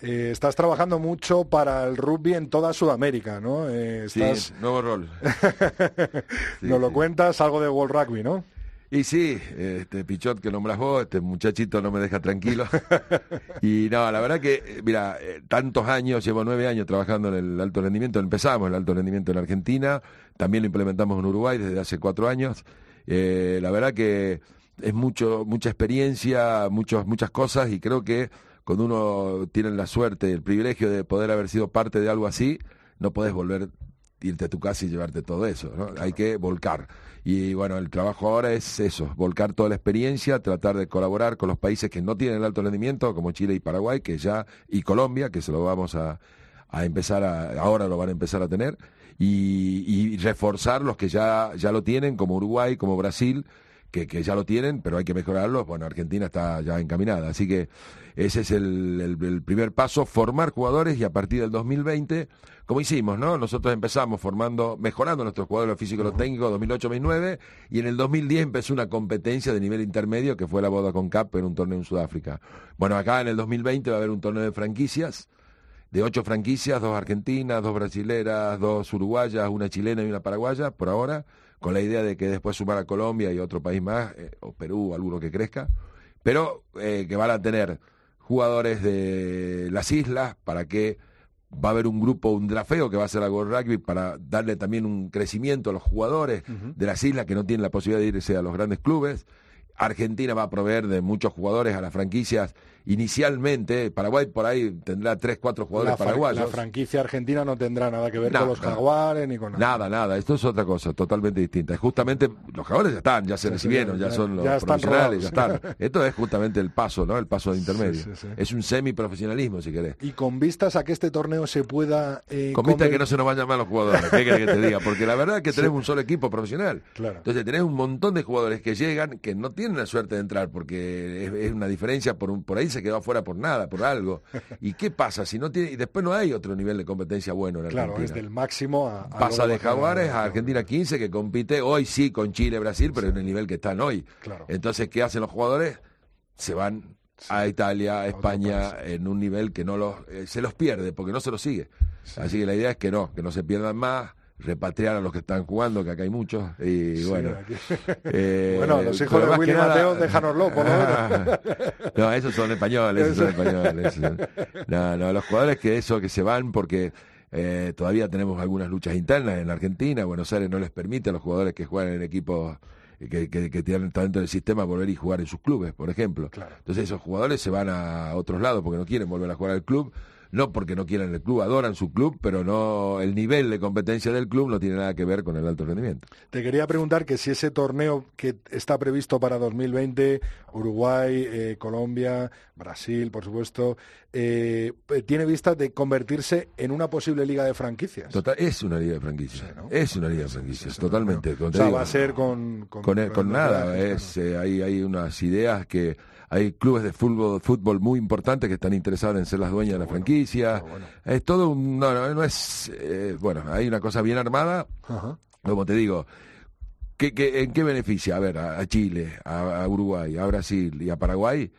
Eh, estás trabajando mucho para el rugby en toda Sudamérica, ¿no? Eh, Sí, nuevo rol. Nos lo cuentas, algo de World Rugby, ¿no? Y sí, este Pichot que nombras vos, este muchachito no me deja tranquilo. y no, la verdad que, mira, eh, tantos años, llevo nueve años trabajando en el alto rendimiento, empezamos el alto rendimiento en Argentina, también lo implementamos en Uruguay desde hace cuatro años. Eh, la verdad que es mucho, mucha experiencia, muchos, muchas cosas y creo que cuando uno tiene la suerte, el privilegio de poder haber sido parte de algo así, no puedes volver irte a tu casa y llevarte todo eso, ¿no? Hay que volcar. Y bueno, el trabajo ahora es eso, volcar toda la experiencia, tratar de colaborar con los países que no tienen el alto rendimiento, como Chile y Paraguay, que ya, y Colombia, que se lo vamos a, a empezar a, ahora lo van a empezar a tener, y, y reforzar los que ya, ya lo tienen, como Uruguay, como Brasil, que, que, ya lo tienen, pero hay que mejorarlo. Bueno, Argentina está ya encaminada. Así que ese es el, el, primer paso, formar jugadores y a partir del 2020, como hicimos, ¿no? Nosotros empezamos formando, mejorando nuestros jugadores físicos, los técnicos, 2008-2009, y en el 2010 empezó una competencia de nivel intermedio que fue la Boda con Cap en un torneo en Sudáfrica. Bueno, acá en el 2020 va a haber un torneo de franquicias de ocho franquicias, dos argentinas, dos brasileras, dos uruguayas, una chilena y una paraguaya, por ahora, con la idea de que después sumar a Colombia y otro país más, eh, o Perú, alguno que crezca, pero eh, que van a tener jugadores de las islas para que va a haber un grupo, un drafeo que va a ser algo Rugby para darle también un crecimiento a los jugadores de las islas que no tienen la posibilidad de irse a los grandes clubes. Argentina va a proveer de muchos jugadores a las franquicias inicialmente, Paraguay por ahí tendrá tres, cuatro jugadores paraguayos. La franquicia argentina no tendrá nada que ver con los jaguares ni con nada. Nada, nada, esto es otra cosa totalmente distinta. Es justamente, los jaguares ya están, ya se recibieron, ya, son los profesionales, ya están. Esto es justamente el paso, ¿no? El paso de intermedio. es un semiprofesionalismo, si querés. Y con vistas a que este torneo se pueda... Eh, con vistas a que no se nos vayan mal los jugadores, ¿qué querés que te diga? Porque la verdad es que tenemos un solo equipo profesional. Claro. Entonces tenés un montón de jugadores que llegan, que no tienen la suerte de entrar, porque es, una diferencia, por, un, por ahí se quedó afuera por nada, por algo. ¿Y qué pasa si no tiene y después no hay otro nivel de competencia bueno en Argentina? Claro, es del máximo a, pasa de Jaguares a Argentina 15 que compite hoy sí con Chile, Brasil, pero en el nivel que están hoy. Claro. Entonces, ¿qué hacen los jugadores? Se van a Italia, a España, en un nivel que no los, eh, se los pierde, porque no se los sigue. Así que la idea es que no, que no se pierdan más, repatriar a los que están jugando, que acá hay muchos, y bueno. Eh, bueno, los hijos de Willy Mateo, déjanoslo, por lo menos. no, esos son españoles, esos son españoles. No, no, los jugadores que eso, que se van porque... Eh, todavía tenemos algunas luchas internas en Argentina. Buenos Aires no les permite a los jugadores que juegan en equipos que, que, que tienen talento del sistema volver y jugar en sus clubes, por ejemplo. Entonces esos jugadores se van a otros lados porque no quieren volver a jugar al club no porque no quieran el club, adoran su club, pero no el nivel de competencia del club no tiene nada que ver con el alto rendimiento. Te quería preguntar que si ese torneo que está previsto para 2020, Uruguay, eh, Colombia, Brasil, por supuesto, eh, tiene vistas de convertirse en una posible liga de franquicias. Total, es una liga de franquicias. Es una liga de franquicias, totalmente. o sea, va a ser con... Con, nada, es, eh, hay, hay unas ideas que hay clubes de fútbol, fútbol muy importantes que están interesados en ser las dueñas de la franquicia. Es todo un, no, no, no es, eh, bueno, hay una cosa bien armada, como te digo, ¿qué, qué, en qué beneficia? A ver, a, Chile, a, Uruguay, a Brasil y a Paraguay,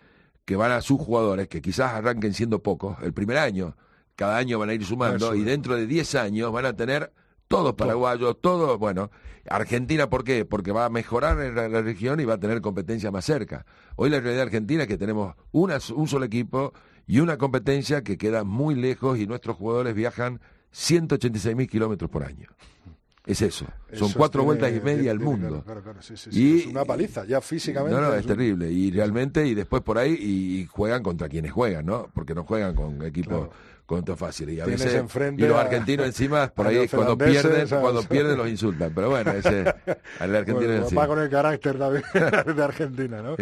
que van a sus jugadores, que quizás arranquen siendo pocos, el primer año, cada año van a ir sumando, y dentro de 10 años van a tener todos paraguayos, todos, bueno, Argentina, ¿por qué? Porque va a mejorar en la, región y va a tener competencia más cerca. Hoy la realidad argentina es que tenemos una, un solo equipo y una competencia que queda muy lejos y nuestros jugadores viajan 186 mil kilómetros por año. Es eso. Son cuatro vueltas y media al mundo. y, es una paliza, ya físicamente. No, no, es, terrible. Y realmente, y después por ahí, y, juegan contra quienes juegan, ¿no? Porque no juegan con equipos con fácil. Y a veces y los argentinos encima, por ahí cuando pierden, cuando pierden los insultan. Pero bueno, ese, el argentino Va con el carácter de Argentina, ¿no?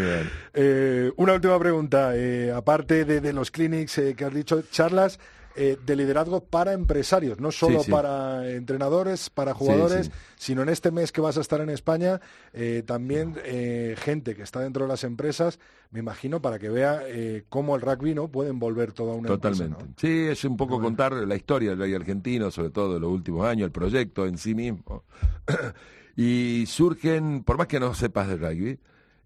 Eh, una última pregunta. Eh, aparte de, de los clinics eh, que has dicho, charlas eh, de liderazgo para empresarios, no solo para entrenadores, para jugadores, sino en este mes que vas a estar en España, eh, también eh, gente que está dentro de las empresas, me imagino, para que vea cómo el rugby no puede envolver toda una Totalmente. Sí, es un poco contar la historia del rugby argentino, sobre todo de los últimos años, el proyecto en sí mismo. y surgen, por más que no sepas de rugby,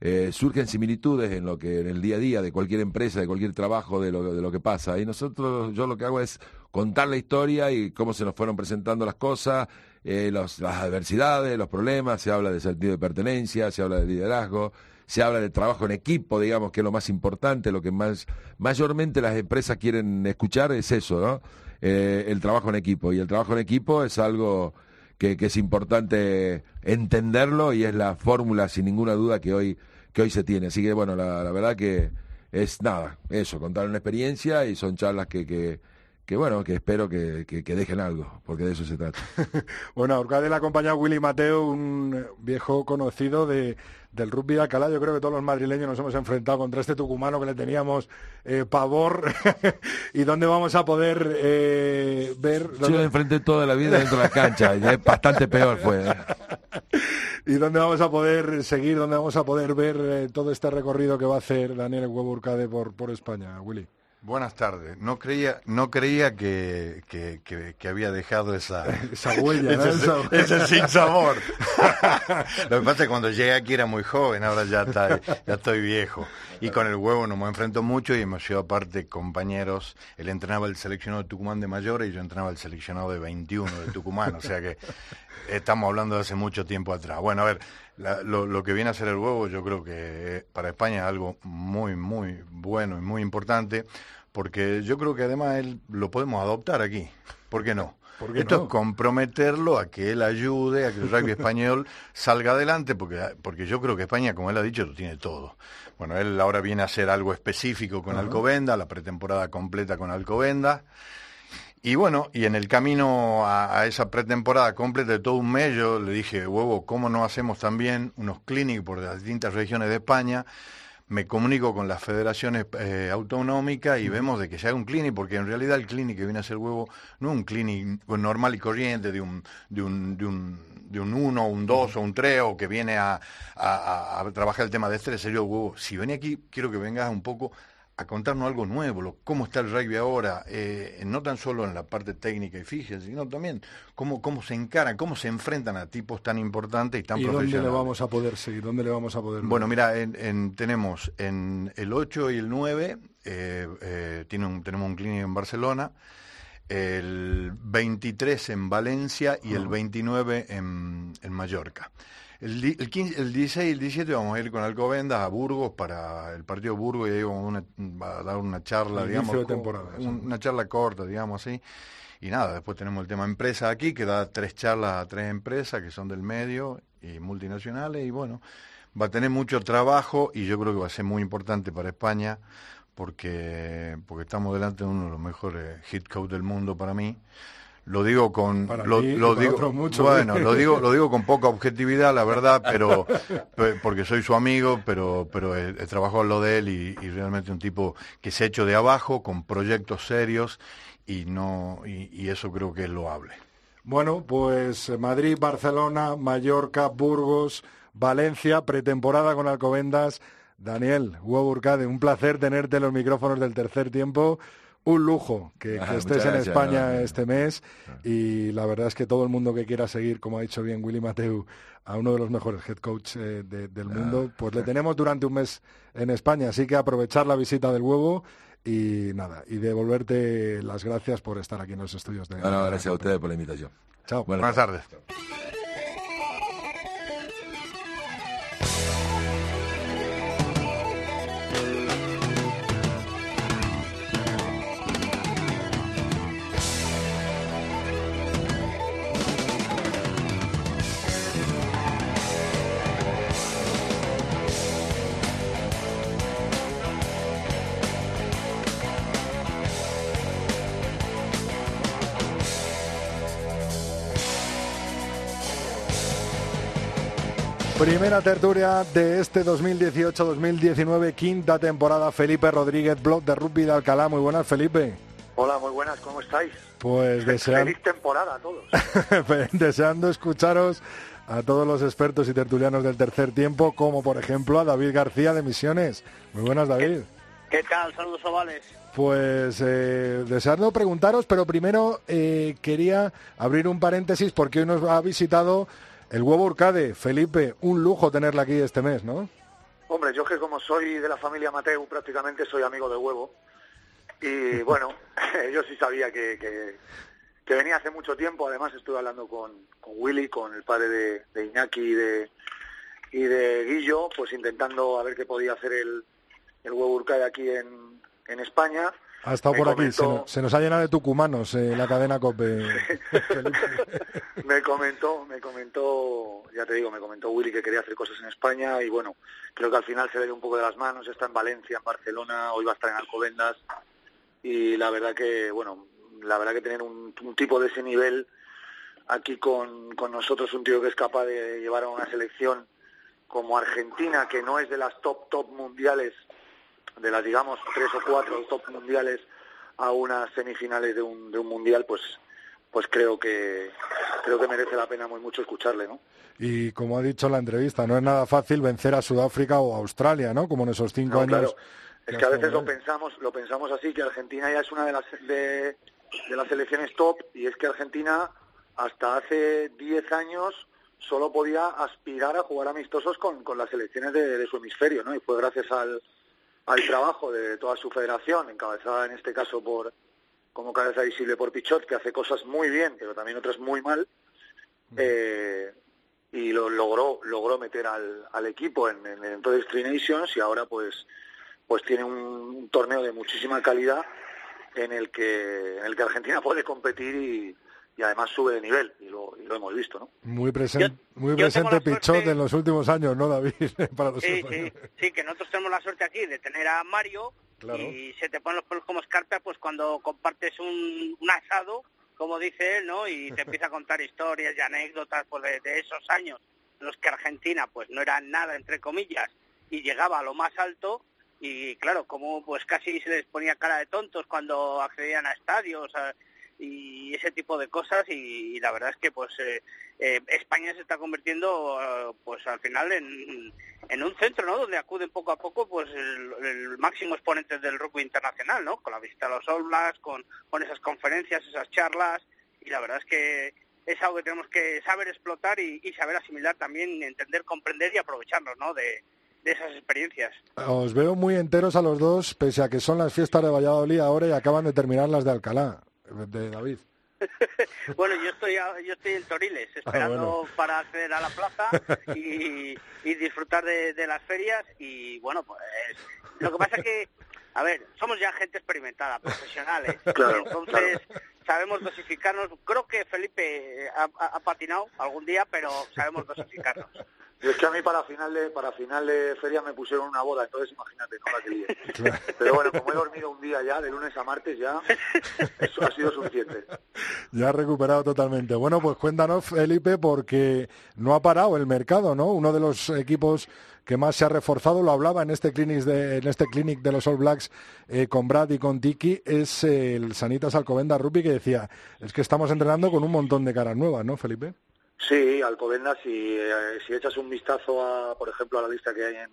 eh, surgen similitudes en lo que en el día a día de cualquier empresa, de cualquier trabajo, de lo, de lo que pasa. Y nosotros, yo lo que hago es contar la historia y cómo se nos fueron presentando las cosas, eh, las adversidades, los problemas, se habla de sentido de pertenencia, se habla de liderazgo, se habla de trabajo en equipo, digamos, que es lo más importante, lo que más mayormente las empresas quieren escuchar es eso, ¿no? Eh, el trabajo en equipo. Y el trabajo en equipo es algo que, que es importante entenderlo y es la fórmula, sin ninguna duda, que hoy, que hoy se tiene. Así que, bueno, la, verdad que es nada, eso, contar una experiencia y son charlas que, que, bueno, que espero que, que, dejen algo, porque de eso se trata. bueno, de la compañía Willy Mateo, un viejo conocido de, del rugby de Alcalá. Yo creo que todos los madrileños nos hemos enfrentado contra este tucumano que le teníamos eh, pavor. ¿Y dónde vamos a poder eh, ver? Yo lo enfrenté toda la vida dentro de la cancha, y bastante peor fue. ¿eh? ¿Y dónde vamos a poder seguir, dónde vamos a poder ver todo este recorrido que va a hacer Daniel Huevo Urcade por, por España, Willy? Buenas tardes. No creía, no creía que, que, había dejado esa, esa huella, ese, sin sabor. Lo que pasa es que cuando llegué aquí era muy joven, ahora ya, está, ya estoy viejo. Y con el huevo no me enfrento mucho y hemos sido aparte compañeros. Él entrenaba el seleccionado de Tucumán de mayores y yo entrenaba el seleccionado de 21 de Tucumán. O sea que estamos hablando de hace mucho tiempo atrás. Bueno, a ver, lo, lo, que viene a ser el huevo yo creo que para España es algo muy, muy bueno y muy importante porque yo creo que además él lo podemos adoptar aquí. ¿Por qué no? Esto es comprometerlo a que él ayude, a que el rugby español salga adelante, porque, porque yo creo que España, como él ha dicho, lo tiene todo. Bueno, él ahora viene a hacer algo específico con Alcobenda, la pretemporada completa con Alcobenda. Y bueno, y en el camino a, a, esa pretemporada completa de todo un mes, yo le dije, huevo, ¿cómo no hacemos también unos clínicos por las distintas regiones de España? me comunico con las federaciones eh, autonómicas y vemos de que se haga un clinic, porque en realidad el clinic que viene a ser huevo no es un clinic normal y corriente de un, de un, de un, de un 1, un 2 o un 3 o que viene a, a, trabajar el tema de estrés, serio huevo. Si viene aquí, quiero que vengas un poco a contarnos algo nuevo, lo, cómo está el rugby ahora, eh, no tan solo en la parte técnica y fíjense, sino también cómo, cómo se encaran, cómo se enfrentan a tipos tan importantes y tan ¿Y profesionales. dónde le vamos a poder seguir? ¿Dónde le vamos a poder Bueno, mira, en, en- tenemos en el 8 y el 9, eh, eh, tiene un- tenemos un clínico en Barcelona, el 23 en Valencia y el 29 en, en Mallorca. El, el, 15 el 16 y el 17 vamos a ir con Alcobendas a Burgos para el partido Burgos y ahí vamos a, dar una charla, digamos, de co- temporada, sí. un- una charla corta, digamos así. Y nada, después tenemos el tema empresa aquí, que da tres charlas a tres empresas que son del medio y multinacionales. Y bueno, va a tener mucho trabajo y yo creo que va a ser muy importante para España porque, porque estamos delante de uno de los mejores hit coach del mundo para mí. Lo digo con Para lo, para digo muchos, bueno ¿eh? lo digo lo digo con poca objetividad la verdad pero pe- porque soy su amigo pero pero he, he trabajado en lo de él y, y realmente un tipo que se ha hecho de abajo con proyectos serios y no y, y eso creo que es loable Bueno, pues eh, Madrid, Barcelona, Mallorca, Burgos, Valencia, pretemporada con Alcobendas. Daniel, Hugo Burcade, un placer tenerte en los micrófonos del tercer tiempo. Un lujo que, Ah, que estés en gracias, España no, no. este mes y la verdad es que todo el mundo que quiera seguir, como ha dicho bien Willy Mateu, a uno de los mejores head coach eh, de- del Ah. mundo, pues le tenemos durante un mes en España, así que aprovechar la visita del huevo y nada, y devolverte las gracias por estar aquí en los estudios de No, no, gracias a ustedes por la invitación. Chao. Buenas buenas tardes Primera tertulia de este 2018-2019, quinta temporada. Felipe Rodríguez, blog de rugby de Alcalá. Muy buenas, Felipe. Hola, muy buenas, ¿cómo estáis? Pues desean- Feliz temporada a todos. deseando escucharos a todos los expertos y tertulianos del tercer tiempo, como por ejemplo a David García de Misiones. Muy buenas, David. ¿Qué tal? Saludos ovales. Pues eh, deseando preguntaros, pero primero eh, quería abrir un paréntesis porque hoy nos ha visitado el huevo Urcade. Felipe, un lujo tenerla aquí este mes, ¿no? Hombre, yo que como soy de la familia Mateu, prácticamente soy amigo de Huevo. Y bueno, yo sí sabía que, que, que venía hace mucho tiempo. Además estuve hablando con, con Willy, con el padre de, de Iñaki y de, y de Guillo, pues intentando a ver qué podía hacer el, el Huevo Urcade aquí en, en España. Ha estado Me por aquí, se comentó- nos, se nos ha llenado de tucumanos eh, la cadena COPE. me comentó, me comentó, ya te digo, me comentó Willy que quería hacer cosas en España y bueno, creo que al final se le dio un poco de las manos, está en Valencia, en Barcelona, hoy va a estar en Alcobendas y la verdad que, bueno, la verdad que tener un, un tipo de ese nivel aquí con, con nosotros, un tío que es capaz de llevar a una selección como Argentina, que no es de las top, top mundiales, de las, digamos, tres o cuatro top mundiales a unas semifinales de un, de un mundial, pues pues creo que creo que merece la pena muy mucho escucharle, ¿no? Y como ha dicho en la entrevista, no es nada fácil vencer a Sudáfrica o a Australia, ¿no? Como en esos cinco No, años. claro. Es que a veces lo pensamos, lo pensamos así, que Argentina ya es una de las de, de las selecciones top y es que Argentina hasta hace 10 años solo podía aspirar a jugar amistosos con, con las selecciones de, de su hemisferio, ¿no? Y fue gracias al, al trabajo de toda su federación, encabezada en este caso por como cabeza visible por Pichot, que hace cosas muy bien, pero también otras muy mal, eh, y lo logró logró meter al, al equipo en, en, en todos Three Nations y ahora pues pues tiene un, un torneo de muchísima calidad en el que en el que Argentina puede competir y, y además sube de nivel y lo, y lo hemos visto, ¿no? Muy, presen- muy presente Pichot en los últimos años, ¿no, David? Para los Sí, sí, sí, que nosotros tenemos la suerte aquí de tener a Mario Claro. y se te ponen los pelos como escarpia pues cuando compartes un, un asado, como dice él, ¿no? Y te empieza a contar historias y anécdotas pues, de, de esos años en los que Argentina pues no era nada, entre comillas, y llegaba a lo más alto y claro, como pues casi se les ponía cara de tontos cuando accedían a estadios a- y ese tipo de cosas y, la verdad es que pues eh, eh, España se está convirtiendo eh, pues al final en, en, un centro no donde acuden poco a poco pues el, máximo exponente del rugby internacional no con la visita a los All con, con esas conferencias esas charlas y la verdad es que es algo que tenemos que saber explotar y, y saber asimilar también entender comprender y aprovecharnos no de de esas experiencias. Os veo muy enteros a los dos, pese a que son las fiestas de Valladolid ahora y acaban de terminar las de Alcalá, de David. bueno, yo estoy yo estoy en Toriles, ah, esperando para acceder a la plaza y, disfrutar de, las ferias y bueno, pues lo que pasa es que, a ver, somos ya gente experimentada, profesionales, entonces sabemos dosificarnos. Creo que Felipe ha patinado algún día, pero sabemos dosificarnos. Y es que a mí para final de para final de feria me pusieron una boda, entonces imagínate, no la Pero bueno, como he dormido un día ya, de lunes a martes ya, eso ha sido suficiente. Ya ha recuperado totalmente. Bueno, pues cuéntanos, Felipe, porque no ha parado el mercado, ¿no? Uno de los equipos que más se ha reforzado, lo hablaba en este clinic de, en este clinic de los All Blacks eh, con Brad y con Tiki, es el Sanitas Alcobenda Rupi que decía, es que estamos entrenando con un montón de caras nuevas, ¿no, Felipe? Sí, Alcobendas, si, eh, si echas un vistazo, a, por ejemplo, a la lista que hay en,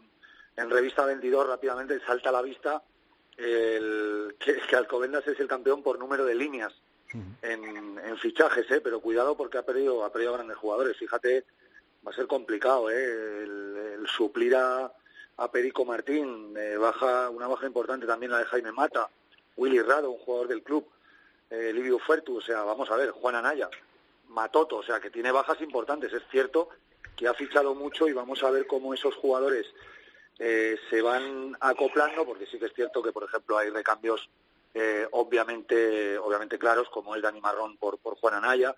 en Revista 22, rápidamente salta a la vista el, que, que, Alcobendas es el campeón por número de líneas en, en, fichajes, ¿eh? pero cuidado porque ha perdido, ha perdido grandes jugadores. Fíjate, va a ser complicado ¿eh? el, suplir a, a, Perico Martín, eh, baja una baja importante también la de Jaime Mata, Willy Rado, un jugador del club, eh, Livio Fertu, o sea, vamos a ver, Juan Anaya. Matoto, o sea que tiene bajas importantes. Es cierto que ha fichado mucho y vamos a ver cómo esos jugadores eh, se van acoplando, porque sí que es cierto que, por ejemplo, hay recambios eh, obviamente, obviamente claros, como el Dani Marrón por, por Juan Anaya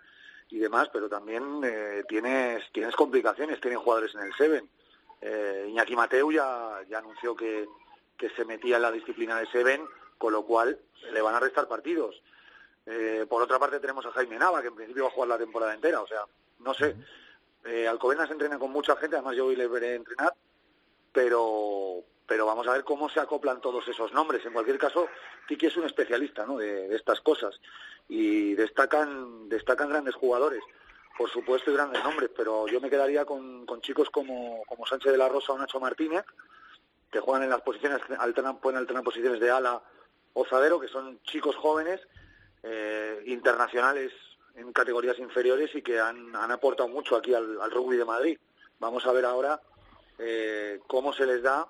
y demás, pero también eh, tienes, tienes complicaciones, tienen jugadores en el Seven. Iñaki Mateu ya, ya anunció que, que se metía en la disciplina de Seven, con lo cual le van a restar partidos. Eh, por otra parte tenemos a Jaime Nava, que en principio va a jugar la temporada entera, o sea, no sé. Eh, Alcobendas entrena con mucha gente, además yo hoy le veré entrenar, pero pero vamos a ver cómo se acoplan todos esos nombres. En cualquier caso, Tiki es un especialista ¿no? de, estas cosas y destacan destacan grandes jugadores, por supuesto, y grandes nombres, pero yo me quedaría con, con chicos como, como Sánchez de la Rosa o Nacho Martínez, que juegan en las posiciones, alternan, pueden alternar posiciones de ala o zadero, que son chicos jóvenes eh, internacionales en categorías inferiores y que han, han aportado mucho aquí al, rugby de Madrid. Vamos a ver ahora eh, cómo se les da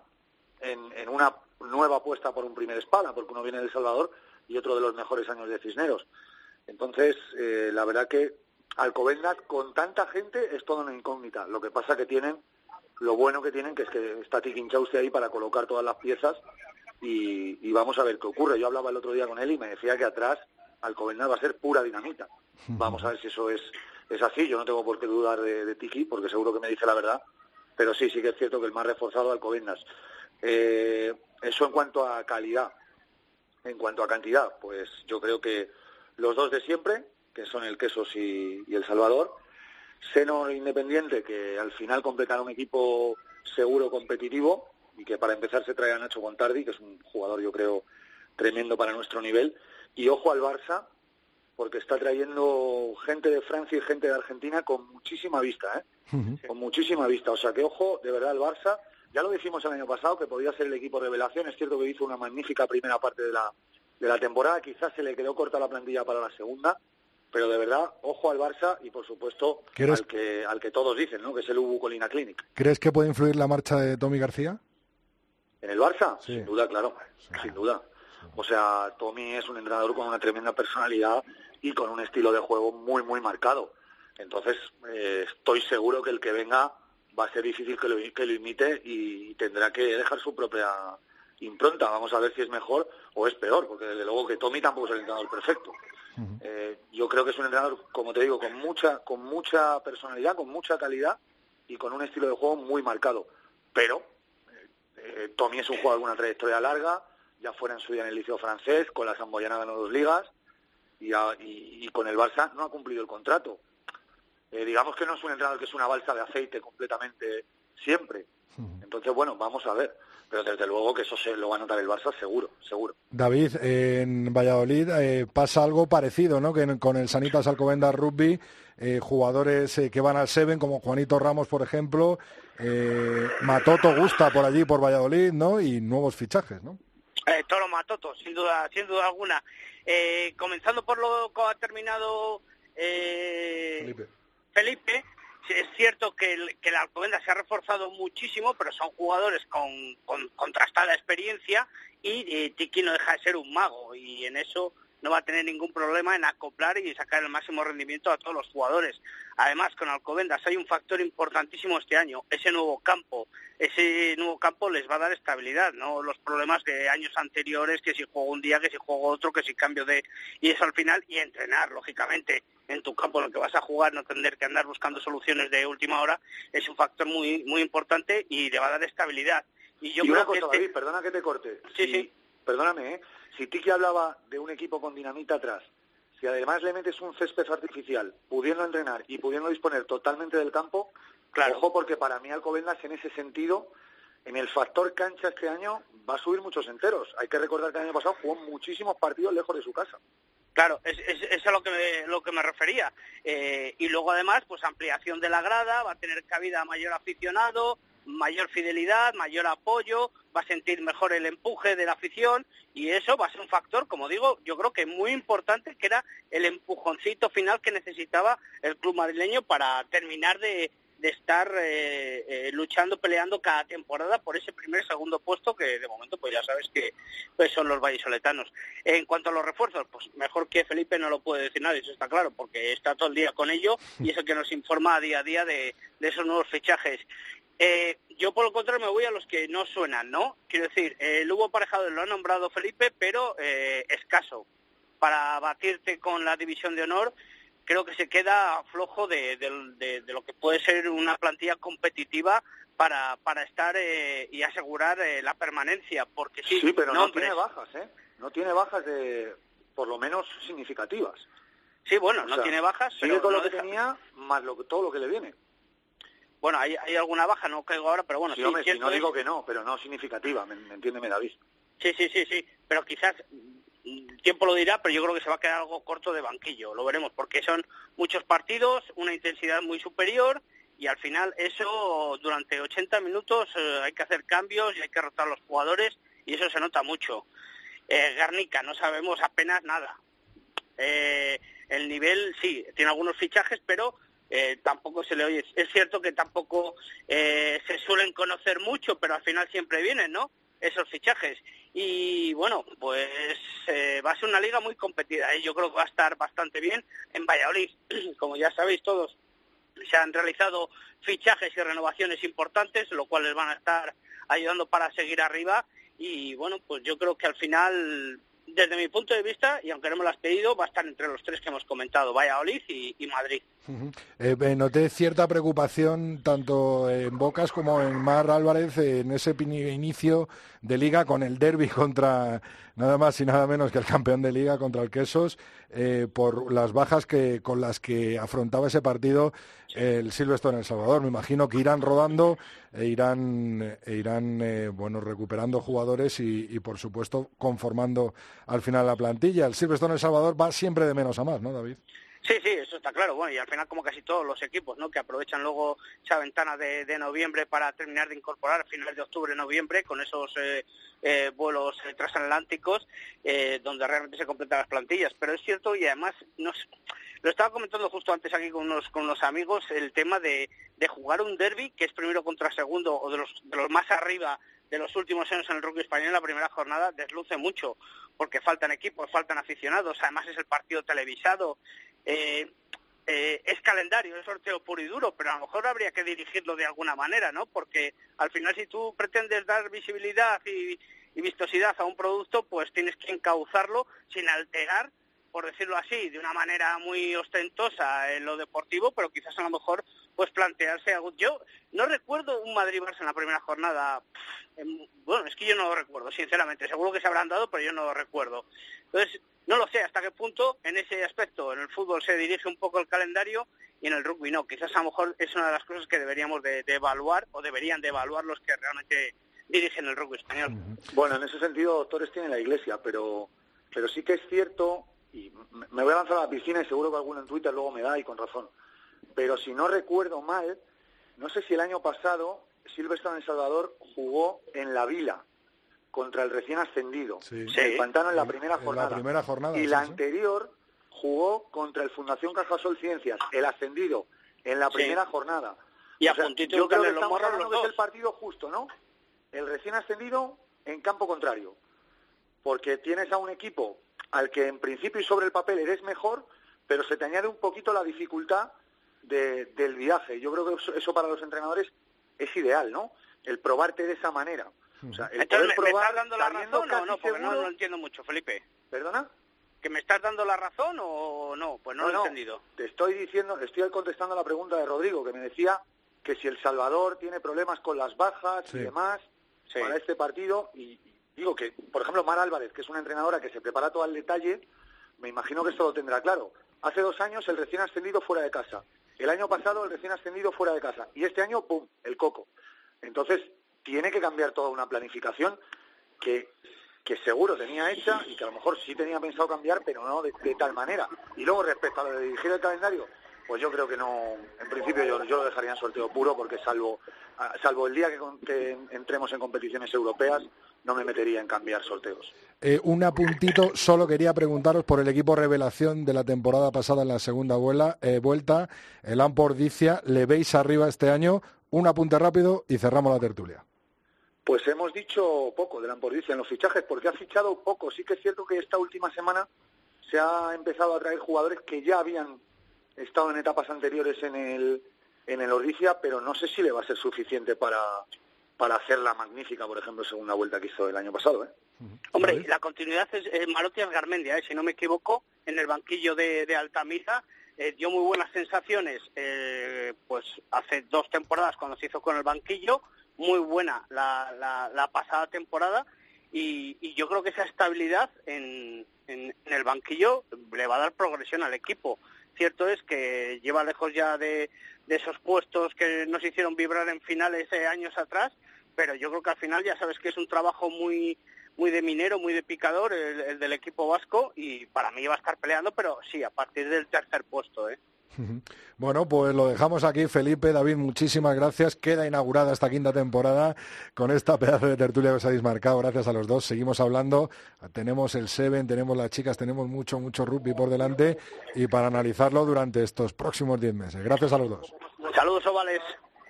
en, en, una nueva apuesta por un primer espada, porque uno viene de El Salvador y otro de los mejores años de Cisneros. Entonces, eh, la verdad que Alcobendas, con tanta gente, es toda una incógnita. Lo que pasa que tienen, lo bueno que tienen, que es que está Tiquinchauste ahí para colocar todas las piezas y, y, vamos a ver qué ocurre. Yo hablaba el otro día con él y me decía que atrás Alcobendas va a ser pura dinamita. Vamos a ver si eso es, es así. Yo no tengo por qué dudar de, Tiki, porque seguro que me dice la verdad. Pero sí, sí que es cierto que el más reforzado Alcobendas. Eh, eso en cuanto a calidad. En cuanto a cantidad, pues yo creo que los dos de siempre, que son el Quesos y, el Salvador, Seno Independiente, que al final completará un equipo seguro competitivo y que para empezar se trae a Nacho Contardi, que es un jugador yo creo tremendo para nuestro nivel, y ojo al Barça, porque está trayendo gente de Francia y gente de Argentina con muchísima vista, ¿eh? Con muchísima vista. O sea que ojo, de verdad, el Barça, ya lo dijimos el año pasado, que podía ser el equipo revelación. Es cierto que hizo una magnífica primera parte de la, de la temporada. Quizás se le quedó corta la plantilla para la segunda. Pero de verdad, ojo al Barça y por supuesto al que, al que todos dicen, ¿no? Que es el Ubu Colina Clinic. ¿Crees que puede influir la marcha de Tommy García? ¿En el Barça? Sin duda, claro. Sin duda. O sea, Tommy es un entrenador con una tremenda personalidad y con un estilo de juego muy, muy marcado. Entonces, eh, estoy seguro que el que venga va a ser difícil que lo, que lo imite y tendrá que dejar su propia impronta. Vamos a ver si es mejor o es peor, porque desde luego que Tommy tampoco es el entrenador perfecto. Eh, yo creo que es un entrenador, como te digo, con mucha, con mucha personalidad, con mucha calidad y con un estilo de juego muy marcado. Pero eh, Tommy es un jugador con una trayectoria larga, ya fuera en su día en el liceo francés, con la Samboyana ganó dos ligas y, con el Barça no ha cumplido el contrato. Eh, digamos que no es un entrenador que es una balsa de aceite completamente siempre, Entonces, bueno, vamos a ver. Pero desde luego que eso se lo va a notar el Barça, seguro, seguro. David, en Valladolid eh, pasa algo parecido, ¿no? Que con el Sanitas Alcobendas Rugby, eh, jugadores eh, que van al Seven, como Juanito Ramos, por ejemplo, Matoto Gusta por allí, por Valladolid, ¿no? Y nuevos fichajes, ¿no? Eh, Toro Matoto, sin duda, sin duda alguna. comenzando por lo que ha terminado Felipe. Felipe es cierto que, el, que la Alcobenda se ha reforzado muchísimo, pero son jugadores con, contrastada experiencia y eh, Tiki no deja de ser un mago y en eso no va a tener ningún problema en acoplar y sacar el máximo rendimiento a todos los jugadores. Además, con Alcobendas hay un factor importantísimo este año, ese nuevo campo. Ese nuevo campo les va a dar estabilidad, no los problemas de años anteriores, que si juego un día, que si juego otro, que si cambio de... Y eso al final, y entrenar, lógicamente, en tu campo en el que vas a jugar, no tener que andar buscando soluciones de última hora, es un factor muy muy importante y le va a dar estabilidad. Y yo creo que este perdona que te corte. Sí, sí. Perdóname, ¿eh? Si Tiki hablaba de un equipo con dinamita atrás, si además le metes un césped artificial, pudiendo entrenar y pudiendo disponer totalmente del campo, claro. ojo porque para mí Alcobendas en ese sentido, en el factor cancha este año, va a subir muchos enteros. Hay que recordar que el año pasado jugó muchísimos partidos lejos de su casa. Claro, es, es, a lo que me, lo que me refería. Eh, y luego además, pues ampliación de la grada, va a tener cabida mayor aficionado, mayor fidelidad, mayor apoyo, va a sentir mejor el empuje de la afición y eso va a ser un factor, como digo, yo creo que muy importante, que era el empujoncito final que necesitaba el club madrileño para terminar de, de estar eh, eh, luchando, peleando cada temporada por ese primer segundo puesto que de momento pues ya sabes que pues son los vallisoletanos. En cuanto a los refuerzos, pues mejor que Felipe no lo puede decir nadie, eso está claro, porque está todo el día con ello y es el que nos informa día a día de, esos nuevos fichajes. Eh, yo por lo contrario me voy a los que no suenan, ¿no? Quiero decir, el Hugo Parejado lo ha nombrado Felipe, pero escaso para batirte con la división de honor creo que se queda flojo de, lo que puede ser una plantilla competitiva para, para estar eh, y asegurar eh, la permanencia, porque sí, sí pero no tiene bajas, ¿eh? No tiene bajas de, por lo menos significativas. Sí, bueno, no tiene bajas. Sigue con lo que tenía, más lo, todo lo que le viene. Bueno, hay, hay alguna baja, no caigo ahora, pero bueno, sí, sí no digo que no, pero no significativa, me, me entiéndeme David. Sí, sí, sí, sí, pero quizás el tiempo lo dirá, pero yo creo que se va a quedar algo corto de banquillo, lo veremos, porque son muchos partidos, una intensidad muy superior y al final eso durante 80 minutos eh, hay que hacer cambios y hay que rotar los jugadores y eso se nota mucho. Eh, Garnica, no sabemos apenas nada. Eh, el nivel sí, tiene algunos fichajes, pero tampoco se le oye. Es cierto que tampoco se suelen conocer mucho, pero al final siempre vienen, ¿no? esos fichajes. Y bueno, pues eh, va a ser una liga muy competida. ¿eh? Yo creo que va a estar bastante bien en Valladolid. Como ya sabéis todos, se han realizado fichajes y renovaciones importantes, lo cual les van a estar ayudando para seguir arriba. Y bueno, pues yo creo que al final desde mi punto de vista, y aunque no me lo has pedido, va a estar entre los tres que hemos comentado, Valladolid y, y Madrid. Eh, noté cierta preocupación tanto en Bocas como en Mar Álvarez en ese inicio de liga con el derby contra nada más y nada menos que el campeón de liga contra el Quesos eh, por las bajas que con las que afrontaba ese partido el Silvestre en El Salvador. Me imagino que irán rodando e irán, e irán eh, bueno, recuperando jugadores y, y, por supuesto conformando al final la plantilla. El Silvestre en El Salvador va siempre de menos a más, ¿no, David? Sí, sí, eso está claro. Bueno, y al final como casi todos los equipos, ¿no? Que aprovechan luego esa ventana de, noviembre para terminar de incorporar a finales de octubre, noviembre, con esos eh, eh, vuelos eh, transatlánticos, donde realmente se completan las plantillas. Pero es cierto y además nos, lo estaba comentando justo antes aquí con unos, con unos amigos el tema de, de jugar un derby que es primero contra segundo o de los, de los más arriba de los últimos años en el rugby español la primera jornada desluce mucho, porque faltan equipos, faltan aficionados, además es el partido televisado, eh, eh, es calendario, es sorteo puro y duro, pero a lo mejor habría que dirigirlo de alguna manera, ¿no? Porque al final si tú pretendes dar visibilidad y, vistosidad a un producto, pues tienes que encauzarlo sin alterar por decirlo así, de una manera muy ostentosa en lo deportivo, pero quizás a lo mejor pues plantearse algo. Yo no recuerdo un Madrid-Barça en la primera jornada. Bueno, es que yo no lo recuerdo, sinceramente. Seguro que se habrán dado, pero yo no lo recuerdo. Entonces, no lo sé hasta qué punto en ese aspecto en el fútbol se dirige un poco el calendario y en el rugby no. Quizás a lo mejor es una de las cosas que deberíamos de, evaluar o deberían de evaluar los que realmente dirigen el rugby español. Bueno, en ese sentido, doctores tiene la iglesia, pero, pero sí que es cierto, y me voy a lanzar a la piscina y seguro que alguno en Twitter luego me da y con razón, pero si no recuerdo mal, no sé si el año pasado Silvestre El Salvador jugó en la Vila contra el recién ascendido, el Pantano en la primera jornada. La primera jornada y la anterior jugó contra el Fundación Cajasol Ciencias, el ascendido, en la primera jornada. Y a yo creo que estamos hablando que es el partido justo, ¿no? El recién ascendido en campo contrario. Porque tienes a un equipo al que en principio y sobre el papel eres mejor, pero se te añade un poquito la dificultad del viaje. Yo creo que eso para los entrenadores es ideal, ¿no? El probarte de esa manera. O sea, el poder probar, ¿me estás dando la razón o no? Porque no lo entiendo mucho, Felipe. ¿Perdona? ¿Que me estás dando la razón o no? Pues no, lo he entendido. Te estoy diciendo, estoy contestando la pregunta de Rodrigo, que me decía que si El Salvador tiene problemas con las bajas y demás para este partido, y digo que, por ejemplo, Mar Álvarez, que es una entrenadora que se prepara todo al detalle, me imagino que esto lo tendrá claro. Hace dos años el recién ascendido fuera de casa. El año pasado el recién ascendido fuera de casa y este año, ¡pum!, el coco. Entonces, tiene que cambiar toda una planificación que, seguro tenía hecha y que a lo mejor sí tenía pensado cambiar, pero no de, tal manera. Y luego, respecto a lo de dirigir el calendario, pues yo creo que no, en principio yo, lo dejaría en sorteo puro porque salvo, salvo el día que entremos en competiciones europeas, no me metería en cambiar sorteos. Eh, un apuntito, solo quería preguntaros por el equipo revelación de la temporada pasada en la segunda eh, vuelta, el Ampordicia, ¿le veis arriba este año? Un apunte rápido y cerramos la tertulia. Pues hemos dicho poco del Ampordicia en los fichajes, porque ha fichado poco. Sí que es cierto que esta última semana se ha empezado a traer jugadores que ya habían estado en etapas anteriores en el, en el Ordicia, pero no sé si le va a ser suficiente para, para hacer la magnífica, por ejemplo, segunda vuelta que hizo el año pasado. ¿eh? Hombre, la continuidad es eh, Marotias Garmendia, ¿eh? si no me equivoco, en el banquillo de, de Altamira. Eh, dio muy buenas sensaciones eh, pues hace dos temporadas cuando se hizo con el banquillo, muy buena la, la, pasada temporada y, yo creo que esa estabilidad en, en, el banquillo le va a dar progresión al equipo. Cierto es que lleva lejos ya de, de esos puestos que nos hicieron vibrar en finales años atrás, pero yo creo que al final ya sabes que es un trabajo muy muy de minero, muy de picador el, del equipo vasco y para mí va a estar peleando, pero sí, a partir del tercer puesto. ¿eh? Bueno, pues lo dejamos aquí, Felipe, David, muchísimas gracias. Queda inaugurada esta quinta temporada con esta pedazo de tertulia que os habéis marcado. Gracias a los dos. Seguimos hablando. Tenemos el Seven, tenemos las chicas, tenemos mucho, mucho rugby por delante y para analizarlo durante estos próximos diez meses. Gracias a los dos. Saludos, Ovales.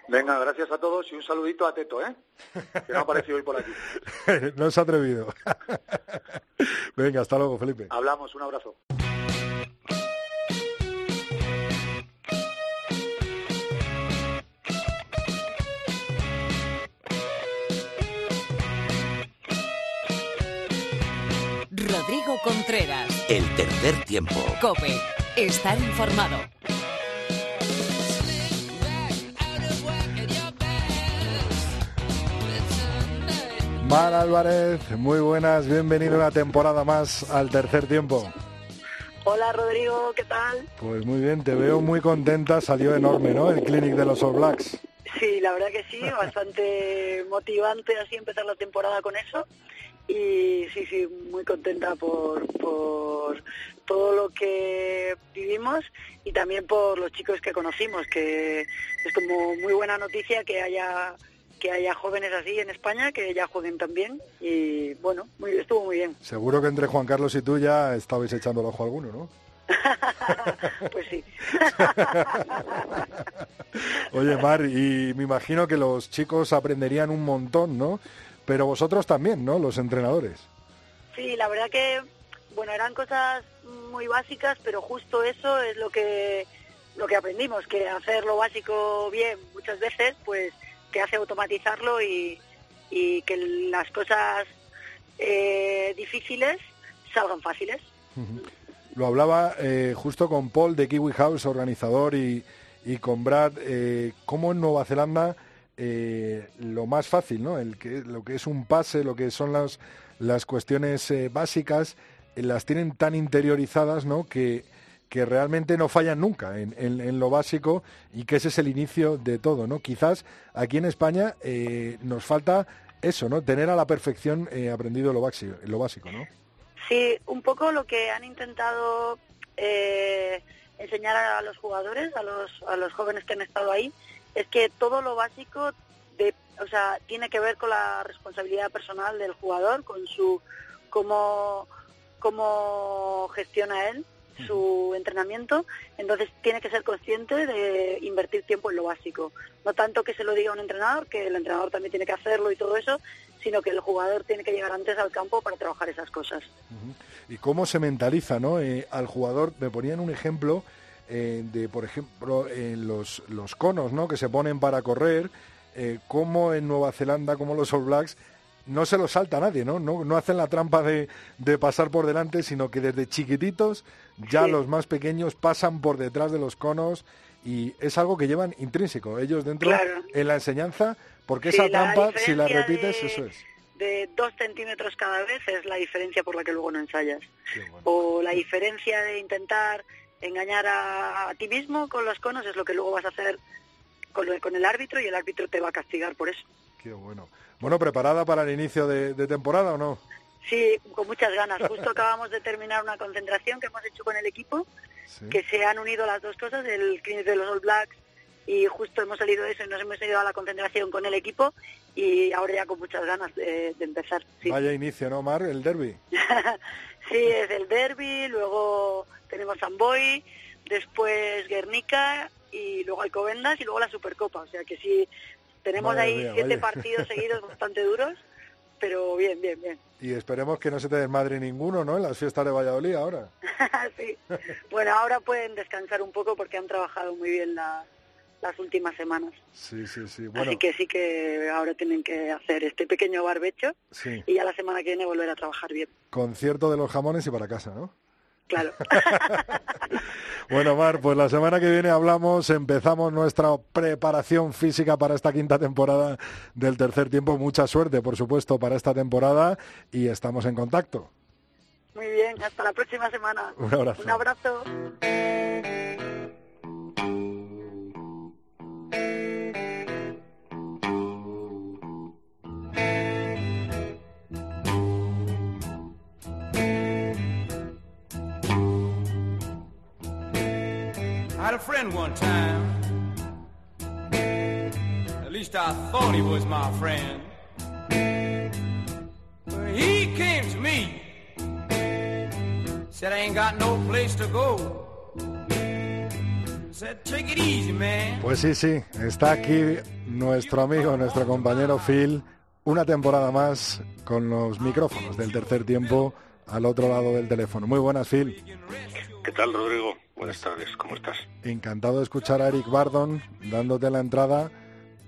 Venga, gracias a todos y un saludito a Teto, ¿eh? Que no ha aparecido hoy por aquí. no se ha atrevido. Venga, hasta luego, Felipe. Hablamos, un abrazo. Rodrigo Contreras. El tercer tiempo. Cope. Estar informado. Mar Álvarez, muy buenas, bienvenido una temporada más al tercer tiempo. Hola Rodrigo, ¿qué tal? Pues muy bien, te veo muy contenta, salió enorme, ¿no? El clinic de los All Blacks. Sí, la verdad que sí, bastante motivante así empezar la temporada con eso. Y sí, sí, muy contenta por, por todo lo que vivimos y también por los chicos que conocimos, que es como muy buena noticia que haya que haya jóvenes así en España, que ya jueguen también y bueno, muy, estuvo muy bien. Seguro que entre Juan Carlos y tú ya estabais echando el ojo a alguno, ¿no? pues sí. Oye, Mar, y me imagino que los chicos aprenderían un montón, ¿no? Pero vosotros también, ¿no? Los entrenadores. Sí, la verdad que, bueno, eran cosas muy básicas, pero justo eso es lo que lo que aprendimos, que hacer lo básico bien muchas veces, pues que hace automatizarlo y, que las cosas eh, difíciles salgan fáciles. Lo hablaba eh, justo con Paul de Kiwi House, organizador, y, y con Brad, eh, cómo en Nueva Zelanda eh, lo más fácil, ¿no? El que, lo que es un pase, lo que son las, las cuestiones básicas, las tienen tan interiorizadas, ¿no? Que, que realmente no fallan nunca en, en, lo básico y que ese es el inicio de todo, ¿no? Quizás aquí en España eh, nos falta eso, ¿no? Tener a la perfección eh, aprendido lo básico, lo básico, ¿no? Sí, un poco lo que han intentado eh, enseñar a los jugadores, a los, a los jóvenes que han estado ahí, es que todo lo básico de, o sea, tiene que ver con la responsabilidad personal del jugador, con su cómo, cómo gestiona él su entrenamiento, entonces tiene que ser consciente de invertir tiempo en lo básico. No tanto que se lo diga un entrenador, que el entrenador también tiene que hacerlo y todo eso, sino que el jugador tiene que llegar antes al campo para trabajar esas cosas. ¿Y cómo se mentaliza ¿no? Eh, al jugador? Me ponían un ejemplo eh, de, por ejemplo, en los, los conos ¿no? que se ponen para correr, eh, como en Nueva Zelanda, como los All Blacks, no se lo salta a nadie, ¿no? No, no hacen la trampa de, de, pasar por delante, sino que desde chiquititos ya los más pequeños pasan por detrás de los conos y es algo que llevan intrínseco ellos dentro en la enseñanza, porque esa trampa, si la repites, eso es. De dos centímetros cada vez es la diferencia por la que luego no ensayas. O la diferencia de intentar engañar a, ti mismo con los conos es lo que luego vas a hacer con, con el árbitro y el árbitro te va a castigar por eso. Qué bueno. Bueno, ¿preparada para el inicio de, temporada o no? Sí, con muchas ganas. Justo acabamos de terminar una concentración que hemos hecho con el equipo, que se han unido las dos cosas, el clinic de los All Blacks y justo hemos salido de eso y nos hemos ido a la concentración con el equipo y ahora ya con muchas ganas de, empezar. Vaya inicio, ¿no, Mar? El derby. sí, es el derby, luego tenemos Amboy, después Guernica y luego Alcobendas y luego la Supercopa. O sea que sí, tenemos ahí siete partidos seguidos bastante duros, pero bien, bien, bien. Y esperemos que no se te desmadre ninguno, ¿no? En las fiestas de Valladolid ahora. sí. Bueno, ahora pueden descansar un poco porque han trabajado muy bien las últimas semanas. Sí, sí, sí. Así que sí que ahora tienen que hacer este pequeño barbecho y ya la semana que viene volver a trabajar bien. Concierto de los jamones y para casa, ¿no? Claro. bueno, Mar, pues la semana que viene hablamos, empezamos nuestra preparación física para esta quinta temporada del tercer tiempo. Mucha suerte, por supuesto, para esta temporada y estamos en contacto. Muy bien, hasta la próxima semana. Un abrazo. Un abrazo. Had a friend one time. At least I thought he was my friend. He came to me, said I ain't got no place to go. Said, Take it easy, man. Pues sí, sí, está aquí nuestro amigo, nuestro compañero Phil, una temporada más con los micrófonos del tercer tiempo al otro lado del teléfono. Muy buenas, Phil. ¿Qué tal, Rodrigo? Buenas tardes, ¿cómo estás? Encantado de escuchar a Eric Bardon dándote la entrada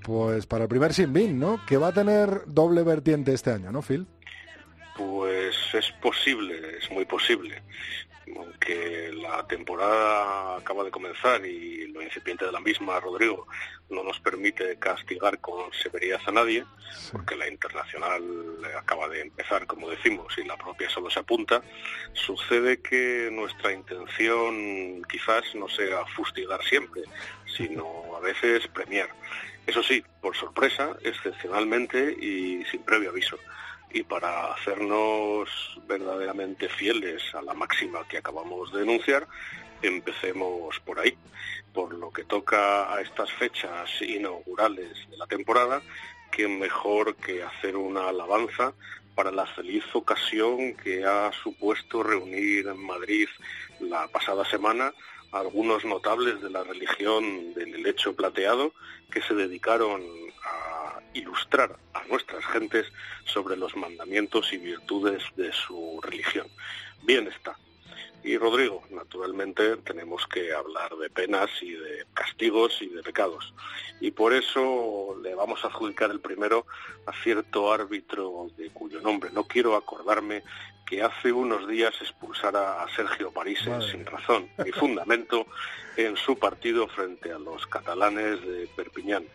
pues para el primer Sin Bin, ¿no? Que va a tener doble vertiente este año, ¿no, Phil? Pues es posible, es muy posible aunque la temporada acaba de comenzar y lo incipiente de la misma, Rodrigo, no nos permite castigar con severidad a nadie, porque la internacional acaba de empezar, como decimos, y la propia solo se apunta, sucede que nuestra intención quizás no sea fustigar siempre, sino a veces premiar. Eso sí, por sorpresa, excepcionalmente y sin previo aviso y para hacernos verdaderamente fieles a la máxima que acabamos de denunciar, empecemos por ahí. Por lo que toca a estas fechas inaugurales de la temporada, que mejor que hacer una alabanza para la feliz ocasión que ha supuesto reunir en Madrid la pasada semana algunos notables de la religión del helecho plateado que se dedicaron a ilustrar a nuestras gentes sobre los mandamientos y virtudes de su religión. Bien está. Y Rodrigo, naturalmente tenemos que hablar de penas y de castigos y de pecados. Y por eso le vamos a adjudicar el primero a cierto árbitro de cuyo nombre no quiero acordarme que hace unos días expulsara a Sergio París sin razón ni fundamento en su partido frente a los catalanes de Perpiñán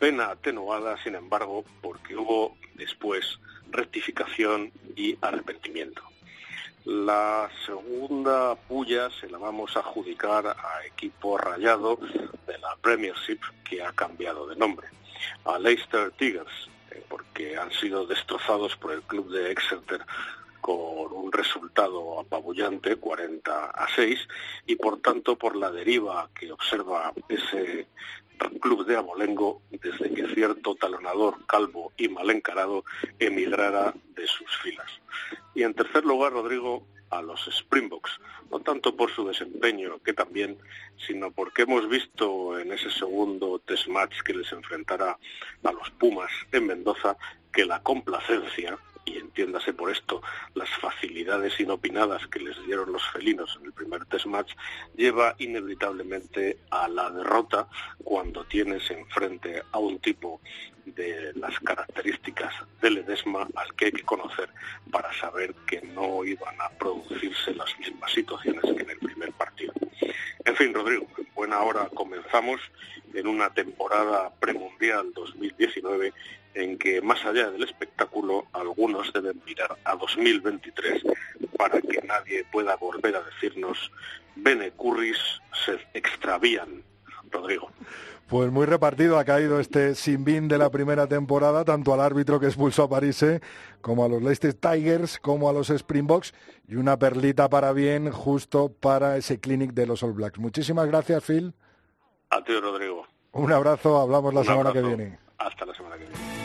pena atenuada, sin embargo, porque hubo después rectificación y arrepentimiento. La segunda puya se la vamos a adjudicar a equipo rayado de la Premiership que ha cambiado de nombre, a Leicester Tigers, eh, porque han sido destrozados por el club de Exeter con un resultado apabullante, 40 a 6, y por tanto por la deriva que observa ese club de abolengo desde que cierto talonador calvo y mal encarado emigrara de sus filas. Y en tercer lugar, Rodrigo, a los Springboks, no tanto por su desempeño, que también, sino porque hemos visto en ese segundo test match que les enfrentará a los Pumas en Mendoza que la complacencia y entiéndase por esto las facilidades inopinadas que les dieron los felinos en el primer test match, lleva inevitablemente a la derrota cuando tienes enfrente a un tipo de las características del Edesma al que hay que conocer para saber que no iban a producirse las mismas situaciones que en el primer partido. En fin, Rodrigo, buena hora comenzamos en una temporada premundial 2019 en que más allá del espectáculo algunos deben mirar a 2023 para que nadie pueda volver a decirnos bene curris se extravían, Rodrigo. Pues muy repartido ha caído este sinbin de la primera temporada, tanto al árbitro que expulsó a Parise, como a los Leicester Tigers, como a los Springboks, y una perlita para bien justo para ese clinic de los All Blacks. Muchísimas gracias, Phil. A ti, Rodrigo. Un abrazo, hablamos la semana que viene. Hasta la semana que viene.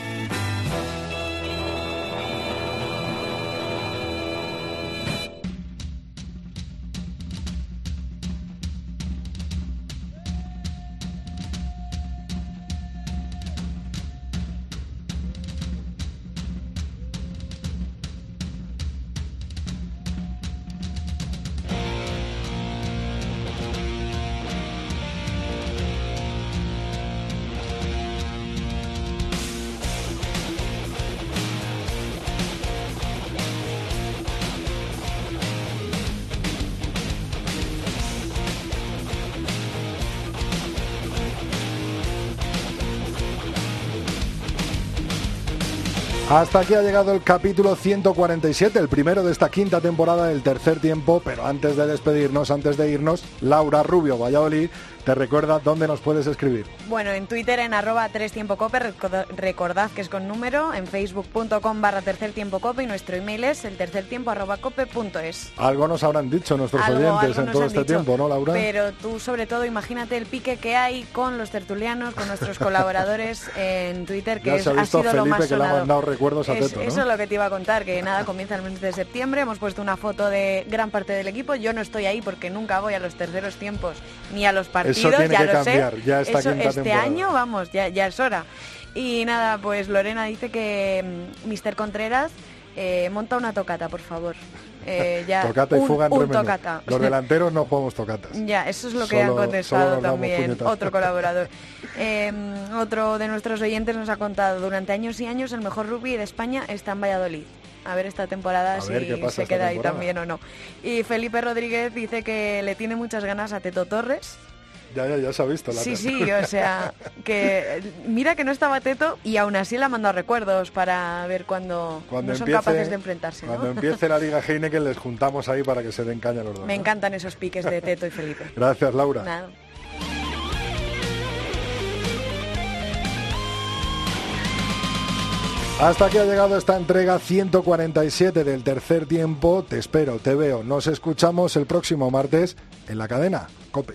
Hasta aquí ha llegado el capítulo 147, el primero de esta quinta temporada del tercer tiempo, pero antes de despedirnos, antes de irnos, Laura Rubio, Valladolid, te recuerda dónde nos puedes escribir. Bueno, en Twitter en arroba 3 tiempo cope, recordad que es con número, en facebook.com barra tercer tiempo cope y nuestro email es el tercer tiempo arroba cope punto es. Algo nos habrán dicho nuestros oyentes en todo este tiempo, ¿no, Laura? Pero tú sobre todo imagínate el pique que hay con los tertulianos, con nuestros colaboradores en Twitter, que ya se ha, visto sido Felipe lo más que le ha mandado recuerdos a Teto, ¿no? Eso es lo que te iba a contar, que nada, comienza el mes de septiembre, hemos puesto una foto de gran parte del equipo, yo no estoy ahí porque nunca voy a los terceros tiempos ni a los partidos, Eso tiene ya que lo cambiar, sé. ya Eso, quinta este temporada. año, vamos, ya, ya es hora. Y nada, pues Lorena dice que mm, Mr. Contreras eh, monta una tocata, por favor. Eh, ya, tocata y un, fuga en un tocata. Los delanteros no jugamos tocatas. Ya, eso es lo que Solo- han contestado también otro colaborador. Eh, otro de nuestros oyentes nos ha contado, durante años y años el mejor rugby de España está en Valladolid. A ver esta temporada A si se queda ahí también o no. Y Felipe Rodríguez dice que le tiene muchas ganas a Teto Torres. Ya, ya, ya se ha visto la Sí, sí, o sea, que mira que no estaba Teto y aún así le ha mandado recuerdos para ver Cuando no son empiece- capaces de enfrentarse. ¿no? Cuando empiece la Liga Heineken les juntamos ahí para que se den caña los dos. Me ¿no? encantan esos piques de Teto y Felipe. Gracias, Laura. Nada. Hasta aquí ha llegado esta entrega 147 del tercer tiempo. Te espero, te veo. Nos escuchamos el próximo martes en la cadena Cope.